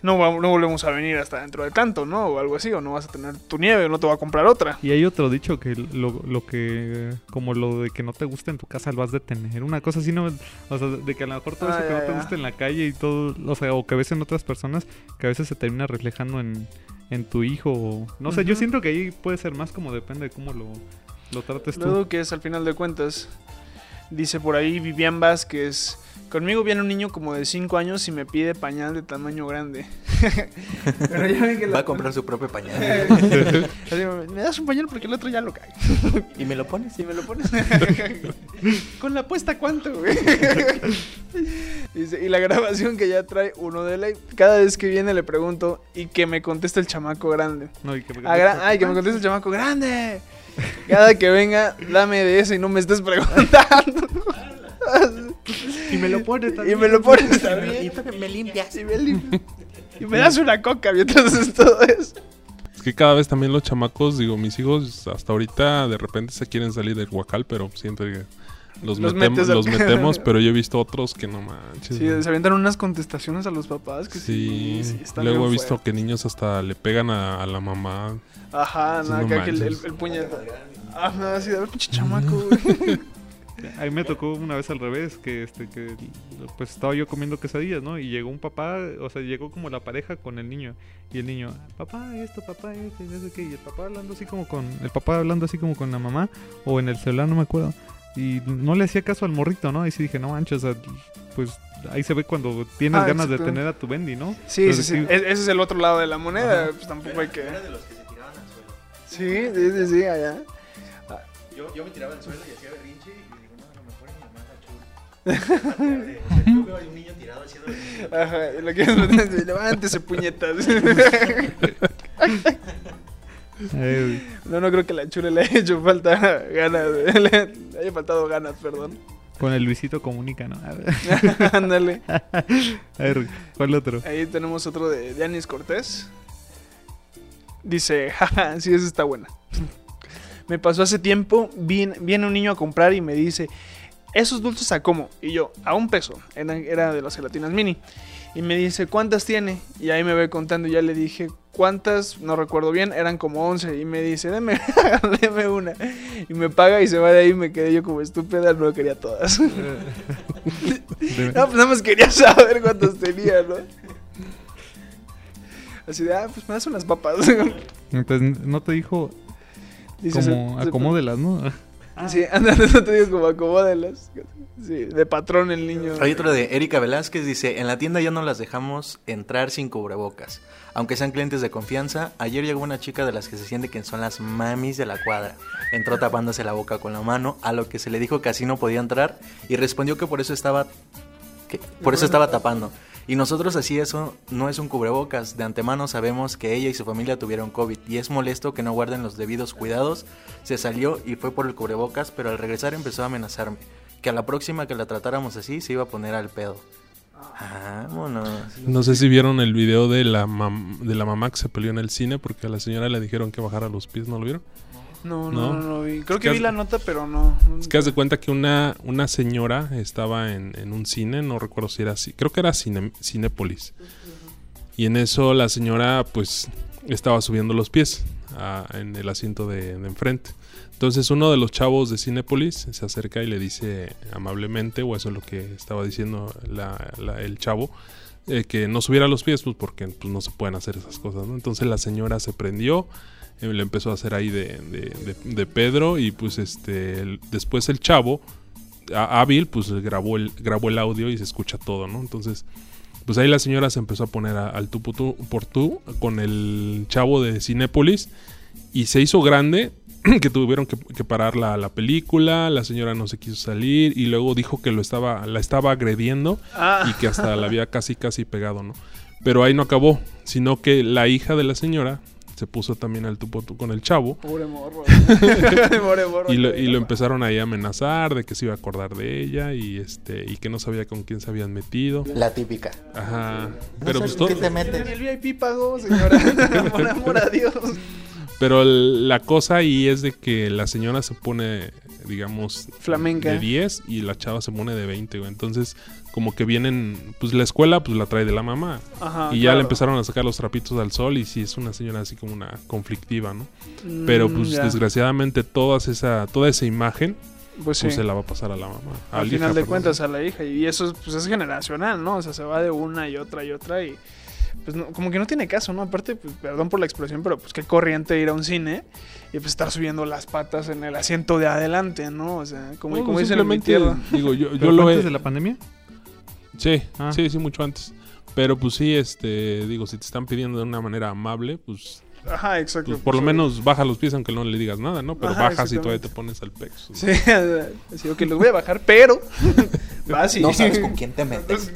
[SPEAKER 2] no, no volvemos a venir hasta dentro de tanto, ¿no? O algo así, o no vas a tener tu nieve, o no te va a comprar otra.
[SPEAKER 1] Y hay otro dicho que lo, lo que, como lo de que no te gusta en tu casa, lo vas de tener. Una cosa así, no, o sea, de que a lo mejor todo
[SPEAKER 2] Ah,
[SPEAKER 1] eso que no te
[SPEAKER 2] ya.
[SPEAKER 1] gusta en la calle y todo, o sea, o que ves en otras personas, que a veces se termina reflejando en, en tu hijo. o- no sé, yo siento que ahí puede ser más como depende de cómo lo, lo trates tú.
[SPEAKER 2] Luego que es al final de cuentas, dice por ahí Vivian Vázquez, conmigo viene un niño como de 5 años y me pide pañal de tamaño grande. <laughs> Pero ya ven que
[SPEAKER 4] Va
[SPEAKER 2] la-
[SPEAKER 4] a comprar su propio pañal. <laughs>
[SPEAKER 2] Me das un pañal porque el otro ya lo cae.
[SPEAKER 4] ¿Y me lo pones?
[SPEAKER 2] Si me lo pones. <laughs> Con la apuesta, ¿cuánto, güey? Dice, y la grabación que ya trae uno de ley. Cada vez que viene le pregunto y que me contesta el chamaco grande.
[SPEAKER 1] No, y que me
[SPEAKER 2] Ah, ay, que me conteste el chamaco grande. Cada que venga, dame de eso y no me estés preguntando.
[SPEAKER 1] Y me lo pones
[SPEAKER 2] Y
[SPEAKER 1] también.
[SPEAKER 2] me lo pones también.
[SPEAKER 4] me limpias.
[SPEAKER 2] Y me, lim- y me das una coca mientras haces todo eso.
[SPEAKER 3] Es que cada vez también los chamacos, digo, mis hijos hasta ahorita de repente se quieren salir del guacal, pero siento que los,
[SPEAKER 2] Los
[SPEAKER 3] metem-
[SPEAKER 2] metes al-
[SPEAKER 3] los metemos, pero yo he visto otros que no manches.
[SPEAKER 2] Sí,
[SPEAKER 3] güey.
[SPEAKER 2] se avientan unas contestaciones a los papás que sí.
[SPEAKER 3] Sí,
[SPEAKER 2] sí, están
[SPEAKER 3] luego he visto
[SPEAKER 2] fuertes.
[SPEAKER 3] que niños hasta le pegan a, a la mamá.
[SPEAKER 2] Ajá, nada,
[SPEAKER 3] no
[SPEAKER 2] acá que el, el, puñetazo. Ajá, así de a ver, pinche chamaco, <laughs> güey.
[SPEAKER 1] A mí me tocó una vez al revés, que este, que pues estaba yo comiendo quesadillas, ¿no? Y llegó un papá, o sea, llegó como la pareja con el niño. Y el niño, papá esto, papá esto, y no sé qué. Y el papá hablando así como con, el papá hablando así como con la mamá, o en el celular, no me acuerdo. Y no le hacía caso al morrito, ¿no? Y sí dije, no manches, o sea, pues ahí se ve cuando tienes
[SPEAKER 2] Ah,
[SPEAKER 1] ganas de tener a tu Bendy, ¿no?
[SPEAKER 2] Sí,
[SPEAKER 1] Entonces,
[SPEAKER 2] sí, sí. E- ese es el otro lado de la moneda.
[SPEAKER 1] Ajá.
[SPEAKER 2] Pues tampoco hay que. Sí, sí, sí, sí, allá.
[SPEAKER 4] Yo, yo me tiraba al suelo y hacía berrinche y digo, no, a lo mejor mi mamá es la chula. <laughs> Yo veo a un niño tirado haciendo berrinche.
[SPEAKER 2] Ajá, y lo que es levántese, puñetas. <laughs> No, no creo que la chule le haya hecho falta ganas. Le, <laughs> le haya faltado ganas, perdón.
[SPEAKER 1] con el Luisito comunica, ¿no? A ver,
[SPEAKER 2] Ándale.
[SPEAKER 1] a ver, ¿cuál otro?
[SPEAKER 2] Ahí tenemos otro de Yanis Cortés. Dice, <laughs> jaja, sí, esa está buena. Me pasó hace tiempo, viene, viene un niño a comprar y me dice, ¿esos dulces a cómo? Y yo, a un peso. Era, era de las gelatinas mini. Y me dice, ¿cuántas tiene? Y ahí me ve contando y ya le dije, ¿cuántas? No recuerdo bien, eran como 11. Y me dice, deme, <laughs> deme una. Y me paga y se va de ahí. Me quedé yo como estúpida, no quería todas. <laughs> no, pues nada más quería saber cuántas tenía, ¿no? Así de, ah, pues me das unas papas. <laughs>
[SPEAKER 1] Entonces, no te dijo como
[SPEAKER 2] se- se-
[SPEAKER 1] acomódelas, ¿no? <laughs>
[SPEAKER 2] Sí, ándale, no te digo como acomódelas. Sí, de patrón el niño.
[SPEAKER 4] Hay otro de Erika Velázquez, dice, en la tienda ya no las dejamos entrar sin cubrebocas. Aunque sean clientes de confianza, ayer llegó una chica de las que se siente que son las mamis de la cuadra. Entró tapándose la boca con la mano, a lo que se le dijo que así no podía entrar y respondió que por eso estaba que por eso estaba tapando. Y nosotros así eso no es un cubrebocas. De antemano sabemos que ella y su familia tuvieron COVID y es molesto que no guarden los debidos cuidados. Se salió y fue por el cubrebocas, pero al regresar empezó a amenazarme. Que a la próxima que la tratáramos así se iba a poner al pedo. Vámonos.
[SPEAKER 3] No sé si vieron el video de la, de la mamá que se peleó en el cine porque a la señora le dijeron que bajara los pies, ¿no lo vieron?
[SPEAKER 2] No, no,
[SPEAKER 3] ¿No?
[SPEAKER 2] no, vi. Creo que vi la nota, pero no.
[SPEAKER 3] Es que haz de cuenta que una, una señora estaba en, en un cine, no recuerdo si era así, creo que era cine, Cinépolis. Y en eso la señora pues estaba subiendo los pies a- en el asiento de, de enfrente. Entonces uno de los chavos de Cinépolis se acerca y le dice amablemente, o eso es lo que estaba diciendo la- la- el chavo, eh, que no subiera los pies, pues porque pues, no se pueden hacer esas cosas, ¿no? Entonces la señora se prendió, eh, le empezó a hacer ahí de, de- de- de Pedro y pues este el- después el chavo hábil pues grabó el grabó el audio y se escucha todo, ¿no? Entonces pues ahí la señora se empezó a poner a- al tú por tú, por tú con el chavo de Cinépolis y se hizo grande <clears throat> que tuvieron que, que parar la, la película, la señora no se quiso salir y luego dijo que lo estaba la estaba agrediendo
[SPEAKER 2] Ah.
[SPEAKER 3] y que hasta la había casi casi pegado, ¿no? Pero ahí no acabó, sino que la hija de la señora se puso también al tú por tú con el chavo
[SPEAKER 2] Pobre morro. <laughs> Pobre morro.
[SPEAKER 3] y lo, y lo empezaron ahí a amenazar de que se iba a acordar de ella y este y que no sabía con quién se habían metido.
[SPEAKER 4] La típica.
[SPEAKER 3] Ajá. Pero pues todo-
[SPEAKER 4] te metes.
[SPEAKER 2] El VIP pagó, señora. <laughs> Por amor a Dios.
[SPEAKER 3] pero el- la cosa ahí es de que la señora se pone digamos
[SPEAKER 2] Flamenca.
[SPEAKER 3] de 10 y la chava se pone de 20, güey. Entonces, como que vienen pues la escuela pues la trae de la mamá.
[SPEAKER 2] Ajá,
[SPEAKER 3] y ya
[SPEAKER 2] claro.
[SPEAKER 3] le empezaron a sacar los trapitos al sol y sí es una señora así como una conflictiva, ¿no? Pero
[SPEAKER 2] Mm,
[SPEAKER 3] pues
[SPEAKER 2] ya.
[SPEAKER 3] desgraciadamente todas esa toda esa imagen
[SPEAKER 2] Pues sí.
[SPEAKER 3] pues se la va a pasar a la mamá.
[SPEAKER 2] Al final de
[SPEAKER 3] perdón.
[SPEAKER 2] cuentas a la hija. Y eso pues, es generacional, ¿no? O sea, se va de una y otra y otra y... Pues no- como que no tiene caso, ¿no? Aparte, pues, perdón por la expresión, pero pues qué corriente ir a un cine y pues estar subiendo las patas en el asiento de adelante, ¿no? O sea, como,
[SPEAKER 3] No,
[SPEAKER 2] como dicen en mi tierra.
[SPEAKER 3] Digo, yo, <laughs>
[SPEAKER 1] ¿Pero
[SPEAKER 3] yo lo he...
[SPEAKER 1] antes de la pandemia?
[SPEAKER 3] Sí,
[SPEAKER 1] Ah.
[SPEAKER 3] sí, sí, mucho antes. Pero pues sí, este, digo, si te están pidiendo de una manera amable, pues,
[SPEAKER 2] Ajá, exacto.
[SPEAKER 3] pues, por lo
[SPEAKER 2] Pues,
[SPEAKER 3] menos baja los pies aunque no le digas nada, ¿no? Pero
[SPEAKER 2] Ajá,
[SPEAKER 3] bajas y todavía te pones al pex.
[SPEAKER 2] Sí, <laughs> así, ok, los voy a bajar, pero... <laughs> Vas y...
[SPEAKER 4] No sabes con quién te metes.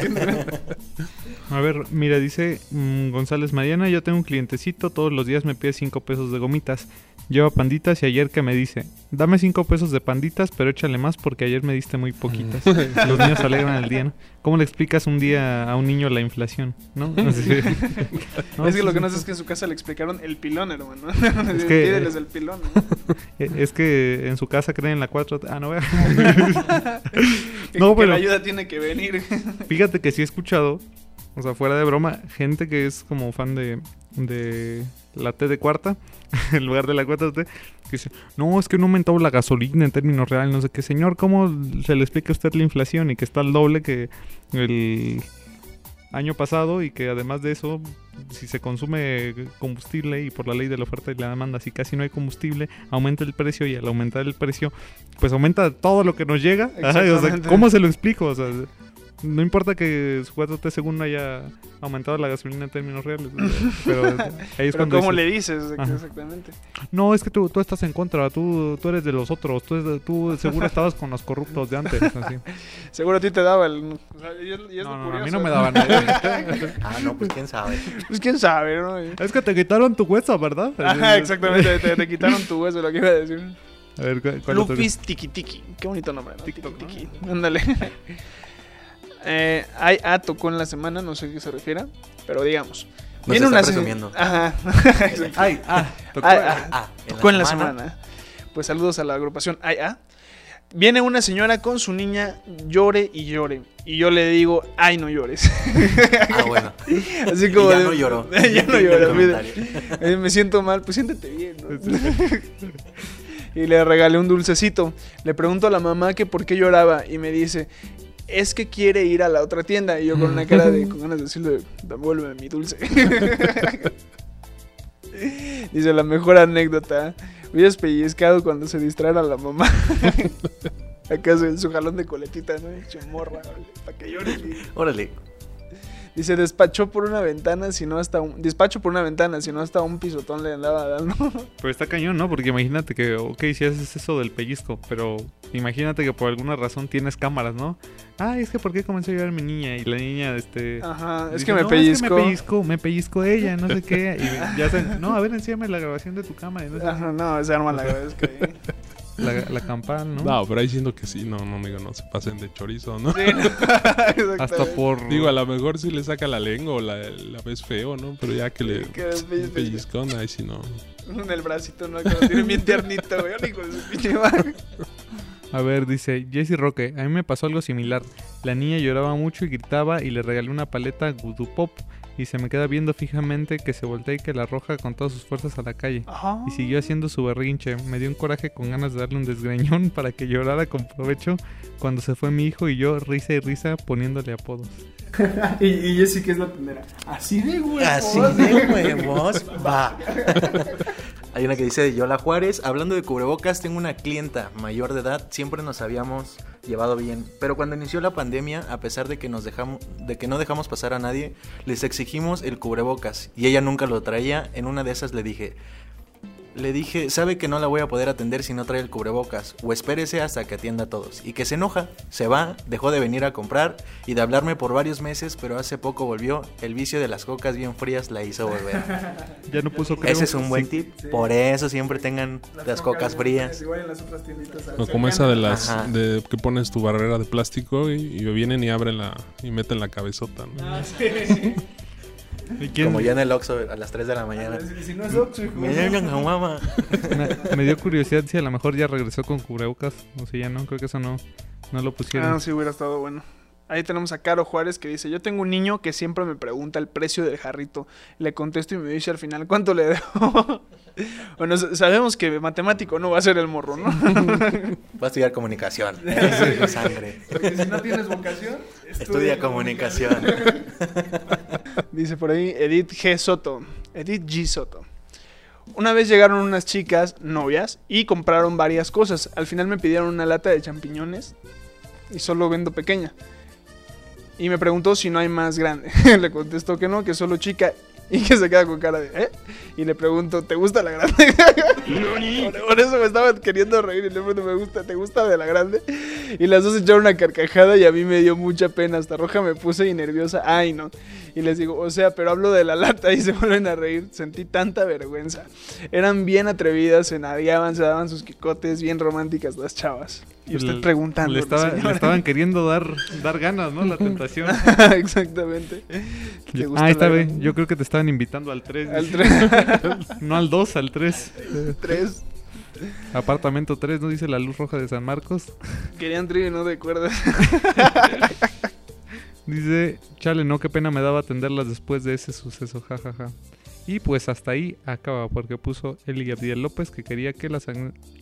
[SPEAKER 1] A ver, mira, dice mm, González Mariana, yo tengo un clientecito, todos los días me pide 5 pesos de gomitas. Lleva panditas y ayer que me dice, dame 5 pesos de panditas, pero échale más porque ayer me diste muy poquitas. <laughs> los niños se alegran el día, ¿no? ¿Cómo le explicas un día a un niño la inflación? ¿No? <laughs>
[SPEAKER 2] Es <laughs> que lo que no sé es que en su casa le explicaron el pilón, hermano.
[SPEAKER 1] Es que-
[SPEAKER 2] Pídeles el pilón. ¿no?
[SPEAKER 1] Eh, Es que en su casa creen en la 4... Ah, no, vea. No,
[SPEAKER 2] que
[SPEAKER 1] pero-
[SPEAKER 2] la ayuda tiene que venir.
[SPEAKER 1] Fíjate que sí he escuchado, o sea, fuera de broma, gente que es como fan de, de la T de cuarta, <laughs> en lugar de la cuarta T, que dice, no, es que no ha aumentado la gasolina en términos reales, no sé qué. Señor, ¿cómo se le explica a usted la inflación y que está al doble que el año pasado y que además de eso, si se consume combustible y por la ley de la oferta y la demanda, si casi no hay combustible, aumenta el precio y al aumentar el precio, pues aumenta todo lo que nos llega. <laughs> Ajá, o sea. ¿Cómo se lo explico? O sea, no importa que su 4T según no haya aumentado la gasolina en términos reales. pero <laughs> ahí es
[SPEAKER 2] Pero
[SPEAKER 1] cuando
[SPEAKER 2] ¿cómo
[SPEAKER 1] dices,
[SPEAKER 2] le dices?
[SPEAKER 1] Ajá.
[SPEAKER 2] Exactamente.
[SPEAKER 1] No, es que tú, tú estás en contra, tú, tú eres de los otros, tú, tú seguro estabas con los corruptos de antes. Así. <laughs>
[SPEAKER 2] Seguro a ti te daba el... o sea, y es- y es lo
[SPEAKER 1] No, no, a mí no me daban nada. <laughs>
[SPEAKER 4] Ah, no, pues quién sabe.
[SPEAKER 2] Pues quién sabe, ¿no?
[SPEAKER 1] Es que te quitaron tu hueso, ¿verdad?
[SPEAKER 2] Ajá, exactamente. Te, te quitaron tu hueso, lo que iba a decir.
[SPEAKER 1] A ver, ¿cuál, cuál?
[SPEAKER 2] Lupis Tiki Tiki. Qué bonito nombre, ¿no? TikTok, Tiki. Ándale. Eh, hay A tocó en la semana, no sé a qué se refiere, pero digamos.
[SPEAKER 4] Nos
[SPEAKER 2] viene una
[SPEAKER 4] presumiendo.
[SPEAKER 2] Ajá. <laughs>
[SPEAKER 1] Ay, ah, tocó-
[SPEAKER 2] Ay, ah,
[SPEAKER 4] Ah,
[SPEAKER 2] tocó en la semana. Pues saludos a la agrupación Ay, ah. Viene una señora con su niña, llore y llore. Y yo le digo, ay, no llores.
[SPEAKER 4] Ah, bueno. <laughs>
[SPEAKER 2] Así como.
[SPEAKER 4] Y ya
[SPEAKER 2] de-
[SPEAKER 4] no lloró. <laughs>
[SPEAKER 2] ya no
[SPEAKER 4] comentario.
[SPEAKER 2] Eh, me siento mal, pues siéntete bien. ¿no? y le regalé un dulcecito. Le pregunto a la mamá que por qué lloraba y me dice, es que quiere ir a la otra tienda. Y yo con una cara de, con ganas de decirle, devuélveme mi dulce. <laughs> dice, la mejor anécdota. Hubieras pellizcado cuando se distraera la mamá. <laughs> Acaso en su jalón de coletita, ¿no? Dice, morra, para que llore.
[SPEAKER 4] Órale.
[SPEAKER 2] Dice, despachó por una ventana, si no hasta un... Despacho por una ventana, si no hasta un pisotón le andaba dando. <laughs>
[SPEAKER 1] Pero está cañón, ¿no? Porque imagínate que, ok, si haces eso del pellizco, pero imagínate que por alguna razón tienes cámaras, ¿no? Ay, es que ¿por qué comenzó a llorar mi niña? Y la niña, este...
[SPEAKER 2] Ajá, es
[SPEAKER 1] dice,
[SPEAKER 2] que me
[SPEAKER 1] "No,
[SPEAKER 2] pellizco.
[SPEAKER 1] Es que me pellizco, me pellizco ella, no sé qué. Y <laughs> ya se, no, a ver, enséñame la grabación de tu cámara. y no sé
[SPEAKER 2] Ajá, no, se arma la que...
[SPEAKER 1] La, la campal, ¿no?
[SPEAKER 3] No, pero ahí siento que sí, no, no, digo, no se pasen de chorizo, ¿no?
[SPEAKER 2] Sí, no. <laughs> Exactamente.
[SPEAKER 1] Hasta por...
[SPEAKER 3] Digo, a lo mejor sí le saca la lengua o la, la ves feo, ¿no? Pero ya que le pellizcón, ahí sí no.
[SPEAKER 2] En el bracito, ¿no? Que lo tienen bien tiernito, güey. Hijo de su pinche. <laughs>
[SPEAKER 1] A ver, dice Jesse Roque, a mí me pasó algo similar. La niña lloraba mucho y gritaba y le regalé una paleta Voodoo Pop y se me queda viendo fijamente que se voltea y que la arroja con todas sus fuerzas a la calle. Y siguió haciendo su berrinche. Me dio un coraje con ganas de darle un desgreñón <laughs> para que llorara con provecho cuando se fue mi hijo y yo risa y risa poniéndole apodos. <laughs>
[SPEAKER 2] y, y Jessy, ¿qué es la tendera? Así de huevos.
[SPEAKER 4] Así de huevos, va. <laughs> Hay una que dice de Yola Juárez, hablando de cubrebocas, tengo una clienta mayor de edad, siempre nos habíamos llevado bien, pero cuando inició la pandemia, a pesar de que nos dejamos de que no dejamos pasar a nadie, les exigimos el cubrebocas y ella nunca lo traía, en una de esas le dije, le dije, sabe que no la voy a poder atender si no trae el cubrebocas, o espérese hasta que atienda a todos. Y que se enoja, se va, dejó de venir a comprar y de hablarme por varios meses, pero hace poco volvió. El vicio de las cocas bien frías la hizo volver. <laughs>
[SPEAKER 1] Ya no puso creo.
[SPEAKER 4] Ese es un buen
[SPEAKER 1] Sí.
[SPEAKER 4] tip. Por eso siempre tengan las, cocas frías.
[SPEAKER 2] Igual en las otras tienditas.
[SPEAKER 3] O como esa de las
[SPEAKER 4] Ajá.
[SPEAKER 3] de que pones tu barrera de plástico y, y vienen y abren la y meten la cabezota, ¿no?
[SPEAKER 2] Ah, sí.
[SPEAKER 1] ¿Y quién-
[SPEAKER 4] Como ya en el Oxxo a las 3 de la mañana.
[SPEAKER 2] Si, si no es Oxxo, hijo.
[SPEAKER 4] Me
[SPEAKER 1] dio curiosidad si a lo mejor ya regresó con cubrebocas. O sea, ya no, creo que eso no, no lo pusieron.
[SPEAKER 2] Ah, sí, hubiera estado bueno. Ahí tenemos a Caro Juárez que dice, yo tengo un niño que siempre me pregunta el precio del jarrito. Le contesto y me dice al final, ¿cuánto le debo? <laughs> bueno, sabemos que matemático no va a ser el morro, ¿no? <laughs>
[SPEAKER 4] Va a estudiar comunicación. Eso es mi sangre.
[SPEAKER 2] Porque si no tienes vocación,
[SPEAKER 4] Estudia comunicación. <laughs>
[SPEAKER 2] Dice por ahí Edith G. Soto. Edith G. Soto. Una vez llegaron unas chicas, novias, y compraron varias cosas. Al final me pidieron una lata de champiñones y solo vendo pequeña. Y me preguntó si no hay más grande. <laughs> le contestó que no, que solo chica. Y que se queda con cara de, ¿eh? Y le pregunto, ¿te gusta la grande? <laughs> por, por eso me estaba queriendo reír. Y le pregunto, ¿me gusta, ¿te gusta de la grande? Y las dos echaron una carcajada y a mí me dio mucha pena. Hasta roja me puse y nerviosa. Ay, no. Y les digo, o sea, pero hablo de la lata y se vuelven a reír. Sentí tanta vergüenza. Eran bien atrevidas, se nadiaban, se daban sus quicotes, bien románticas las chavas. Y usted preguntando.
[SPEAKER 1] Le, estaba- le estaban queriendo dar, dar ganas, ¿no? La <laughs> tentación. <laughs>
[SPEAKER 2] Exactamente. ¿Te gusta
[SPEAKER 1] Ah, esta vez. Yo creo que te estaban invitando al 3.
[SPEAKER 2] Al 3. <laughs>
[SPEAKER 1] no al 2, al 3.
[SPEAKER 2] 3.
[SPEAKER 1] Apartamento 3, ¿no? Dice la luz roja de San Marcos.
[SPEAKER 2] Querían trío y no de cuerdas.
[SPEAKER 1] Dice, chale, no, qué pena me daba atenderlas después de ese suceso, jajaja. Y pues hasta ahí acaba, porque puso Eli Abdiel López que quería que las,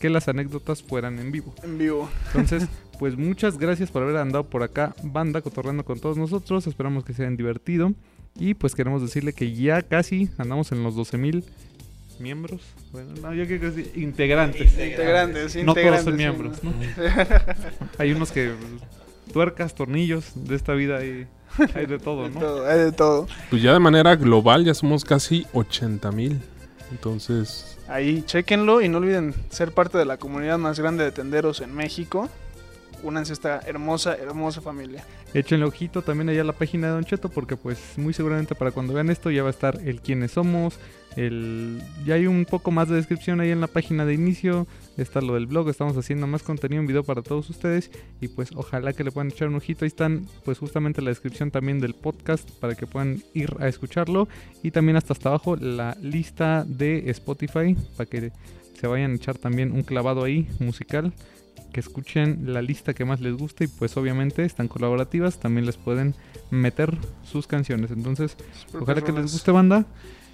[SPEAKER 1] que las anécdotas fueran en vivo.
[SPEAKER 2] En vivo.
[SPEAKER 1] Entonces, <laughs> pues muchas gracias por haber andado por acá, banda, cotorreando con todos nosotros. Esperamos que se hayan divertido. Y pues queremos decirle que ya casi andamos en los 12 mil miembros. Bueno, no, yo creo que sí, integrantes.
[SPEAKER 2] Integrantes,
[SPEAKER 1] No todos
[SPEAKER 2] integrantes,
[SPEAKER 1] son
[SPEAKER 2] sí,
[SPEAKER 1] miembros,
[SPEAKER 2] ¿no?
[SPEAKER 1] ¿no? <laughs> Hay unos que tuercas, tornillos de esta vida hay, hay de todo, <laughs>
[SPEAKER 2] De
[SPEAKER 1] ¿no?
[SPEAKER 2] todo, hay de todo.
[SPEAKER 3] Pues ya de manera global ya somos casi 80 mil. Entonces,
[SPEAKER 2] Ahí, chequenlo y no olviden ser parte de la comunidad más grande de tenderos en México. Únanse a esta hermosa, hermosa familia.
[SPEAKER 1] Échenle ojito también allá a la página de Don Cheto porque pues muy seguramente para cuando vean esto ya va a estar el quiénes somos, el ya hay un poco más de descripción ahí en la página de inicio, está lo del blog, estamos haciendo más contenido en video para todos ustedes. Y pues ojalá que le puedan echar un ojito, ahí están pues justamente la descripción también del podcast para que puedan ir a escucharlo. Y también hasta hasta abajo la lista de Spotify para que se vayan a echar también un clavado ahí musical. Que escuchen la lista que más les guste. Y pues obviamente están colaborativas, también les pueden meter sus canciones. Entonces, ojalá que les guste banda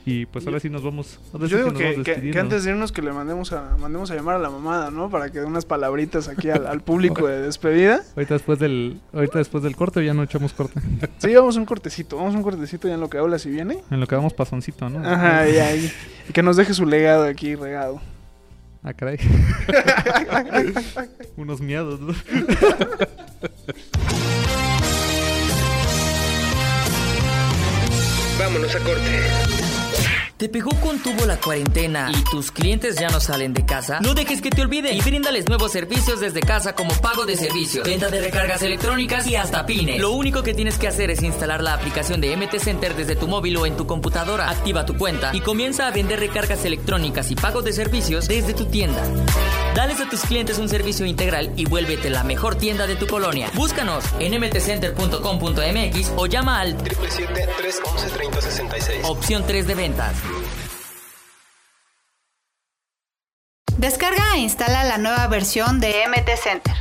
[SPEAKER 1] y pues ahora sí nos vamos. ahora sí
[SPEAKER 2] Yo digo
[SPEAKER 1] nos
[SPEAKER 2] que,
[SPEAKER 1] vamos
[SPEAKER 2] que- que
[SPEAKER 1] despidiendo.
[SPEAKER 2] antes de irnos que le mandemos a, mandemos a llamar a la mamada, ¿no? Para que dé unas palabritas aquí al, al público de despedida. <laughs>
[SPEAKER 1] Ahorita después del ahorita después del corte ya no echamos corte. <laughs>
[SPEAKER 2] Sí, vamos a un cortecito, vamos a un cortecito ya en lo que habla si viene.
[SPEAKER 1] En lo que vamos pasoncito, ¿no?
[SPEAKER 2] Ajá, y ahí. Y que nos deje su legado aquí regado.
[SPEAKER 1] Ah, caray. <laughs> Unos miados, ¿no?
[SPEAKER 6] Vámonos a corte. ¿Te pegó con tubo la cuarentena y tus clientes ya no salen de casa? No dejes que te olviden y bríndales nuevos servicios desde casa como pago de servicios, venta de recargas electrónicas y hasta pines. Lo único que tienes que hacer es instalar la aplicación de MT Center desde tu móvil o en tu computadora, activa tu cuenta y comienza a vender recargas electrónicas y pago de servicios desde tu tienda. Dales a tus clientes un servicio integral y vuélvete la mejor tienda de tu colonia. Búscanos en mtcenter.com.mx o llama al
[SPEAKER 7] 777-311-3066.
[SPEAKER 6] opción 3 de ventas.
[SPEAKER 8] Descarga e instala la nueva versión de MT Center.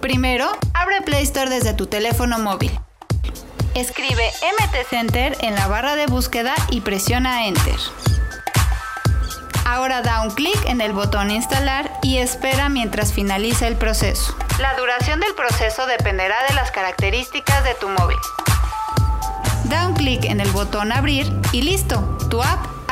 [SPEAKER 8] Primero, abre Play Store desde tu teléfono móvil. Escribe MT Center en la barra de búsqueda y presiona Enter. Ahora da un clic en el botón Instalar y espera mientras finaliza el proceso. La duración del proceso dependerá de las características de tu móvil. Da un clic en el botón Abrir y listo, tu app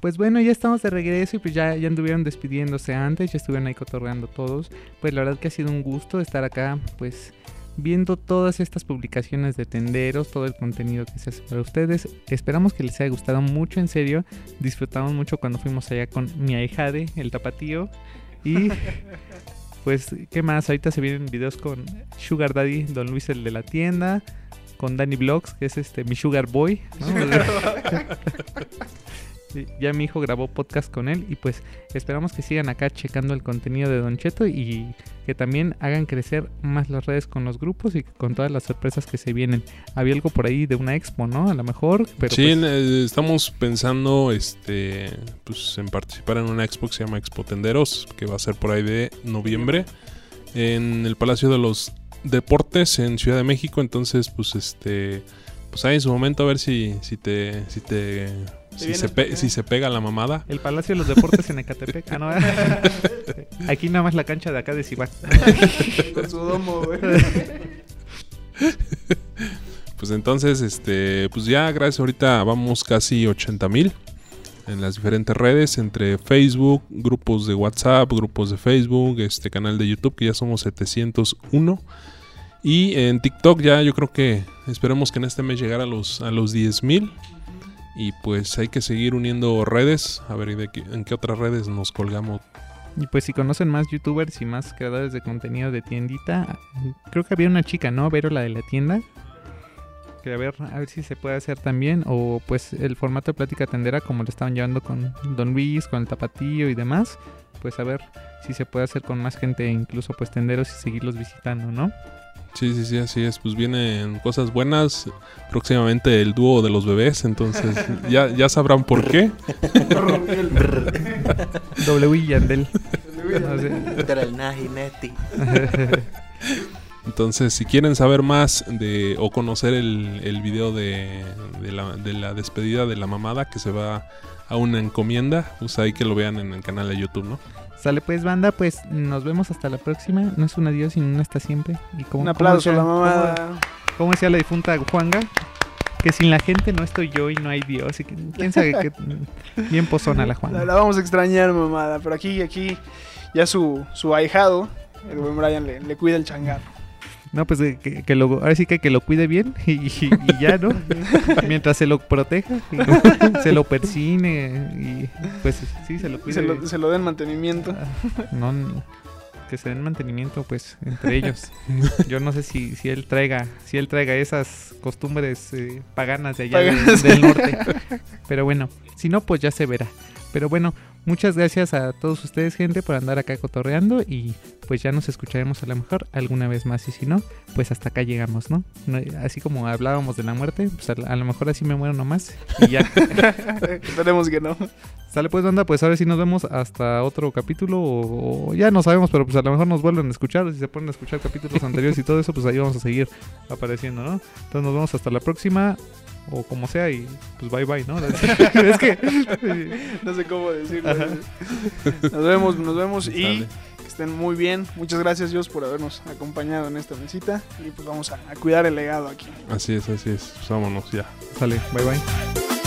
[SPEAKER 1] Pues bueno, ya estamos de regreso y pues ya, ya anduvieron despidiéndose antes, ya estuvieron ahí cotorreando todos. Pues la verdad que ha sido un gusto estar acá, pues viendo todas estas publicaciones de tenderos, todo el contenido que se hace para ustedes. Esperamos que les haya gustado mucho, en serio. Disfrutamos mucho cuando fuimos allá con mi ahijade, el tapatío. Y <laughs> pues, ¿qué más? Ahorita se vienen videos con Sugar Daddy, Don Luis el de la tienda, con Danny Vlogs, que es este mi Sugar Boy. ¿no? <laughs> Sí, ya mi hijo grabó podcast con él y pues esperamos que sigan acá checando el contenido de Don Cheto y que también hagan crecer más las redes con los grupos y con todas las sorpresas que se vienen. Había algo por ahí de una expo, ¿no? A lo mejor, pero
[SPEAKER 3] sí,
[SPEAKER 1] pues,
[SPEAKER 3] eh, estamos pensando este pues en participar en una expo que se llama Expo Tenderos, que va a ser por ahí de noviembre en el Palacio de los Deportes en Ciudad de México, entonces pues este pues ahí en su momento a ver si si te si te si se,
[SPEAKER 1] para
[SPEAKER 3] pe-
[SPEAKER 1] acá.
[SPEAKER 3] si se pega la mamada.
[SPEAKER 1] el Palacio de los Deportes en Ecatepec. Ah, no, <laughs> Aquí nada más la cancha de acá de Cibac. <laughs>
[SPEAKER 2] Con su domo, güey. <laughs>
[SPEAKER 3] Pues entonces, este, pues ya gracias ahorita vamos casi 80 mil en las diferentes redes, entre Facebook, grupos de WhatsApp, grupos de Facebook, este canal de YouTube que ya somos 701 y en TikTok ya yo creo que esperemos que en este mes llegar a los a los 10 mil y pues hay que seguir uniendo redes, a ver qué- en qué otras redes nos colgamos.
[SPEAKER 1] Y pues si conocen más youtubers y más creadores de contenido de tiendita, creo que había una chica, ¿no? Vero, la de la tienda. Que a ver, a ver si se puede hacer también. O pues el formato de plática tendera como lo estaban llevando con Don Luis, con el Tapatío y demás. Pues a ver si se puede hacer con más gente, incluso pues tenderos y seguirlos visitando, ¿no?
[SPEAKER 3] Sí, sí, sí, así es. Pues vienen cosas buenas. Próximamente el dúo de los bebés. Entonces <laughs> ya, ya sabrán por qué. <laughs>
[SPEAKER 1] W y Yandel. No sé. <laughs>
[SPEAKER 3] Entonces, si quieren saber más de o conocer el, el video de, de la, de la despedida de la mamada que se va a una encomienda, pues ahí que lo vean en el canal de YouTube, ¿no?
[SPEAKER 1] Sale pues banda, pues nos vemos hasta la próxima. No es un adiós, sino un hasta siempre. Y como,
[SPEAKER 2] Un aplauso a la
[SPEAKER 1] como-
[SPEAKER 2] mamada.
[SPEAKER 1] como- como decía la difunta Juanga, que sin la gente no estoy yo y no hay Dios. Y que, quién sabe qué. <laughs> Bien pozona la
[SPEAKER 2] La,
[SPEAKER 1] Juanga.
[SPEAKER 2] la vamos a extrañar, mamada. Pero aquí, aquí, ya su, su ahijado, el buen Brian, le, le cuida el changarro.
[SPEAKER 1] No, pues eh, que, que lo, ahora sí que, que lo cuide bien y, y- y ya, ¿no? <laughs> Mientras se lo proteja, y <laughs> se lo persine y pues sí, se lo cuide.
[SPEAKER 2] Se lo, se lo den mantenimiento.
[SPEAKER 1] No, no, que se den mantenimiento, pues, entre ellos. <laughs> Yo no sé si, si él traiga, si él traiga esas costumbres eh, paganas de allá de- del norte. Pero bueno, si no, pues ya se verá. Pero bueno, muchas gracias a todos ustedes, gente, por andar acá cotorreando y pues ya nos escucharemos a lo mejor alguna vez más y si no, pues hasta acá llegamos, ¿no? Así como hablábamos de la muerte, pues a, a lo mejor así me muero nomás y ya. <laughs>
[SPEAKER 2] Esperemos que no.
[SPEAKER 1] Sale pues banda, pues ahora sí nos vemos hasta otro capítulo o, o ya no sabemos, pero pues a lo mejor nos vuelven a escuchar, o si se ponen a escuchar capítulos anteriores y todo eso, pues ahí vamos a seguir apareciendo, ¿no? Entonces nos vemos hasta la próxima o como sea y pues bye bye, ¿no? <laughs> es que
[SPEAKER 2] No sé cómo decirlo.
[SPEAKER 1] Ajá.
[SPEAKER 2] Nos vemos, nos vemos y que estén muy bien. Muchas gracias Dios por habernos acompañado en esta mesita y pues vamos a, a cuidar el legado aquí.
[SPEAKER 3] Así es, así es. Pues vámonos ya.
[SPEAKER 1] sale, bye bye.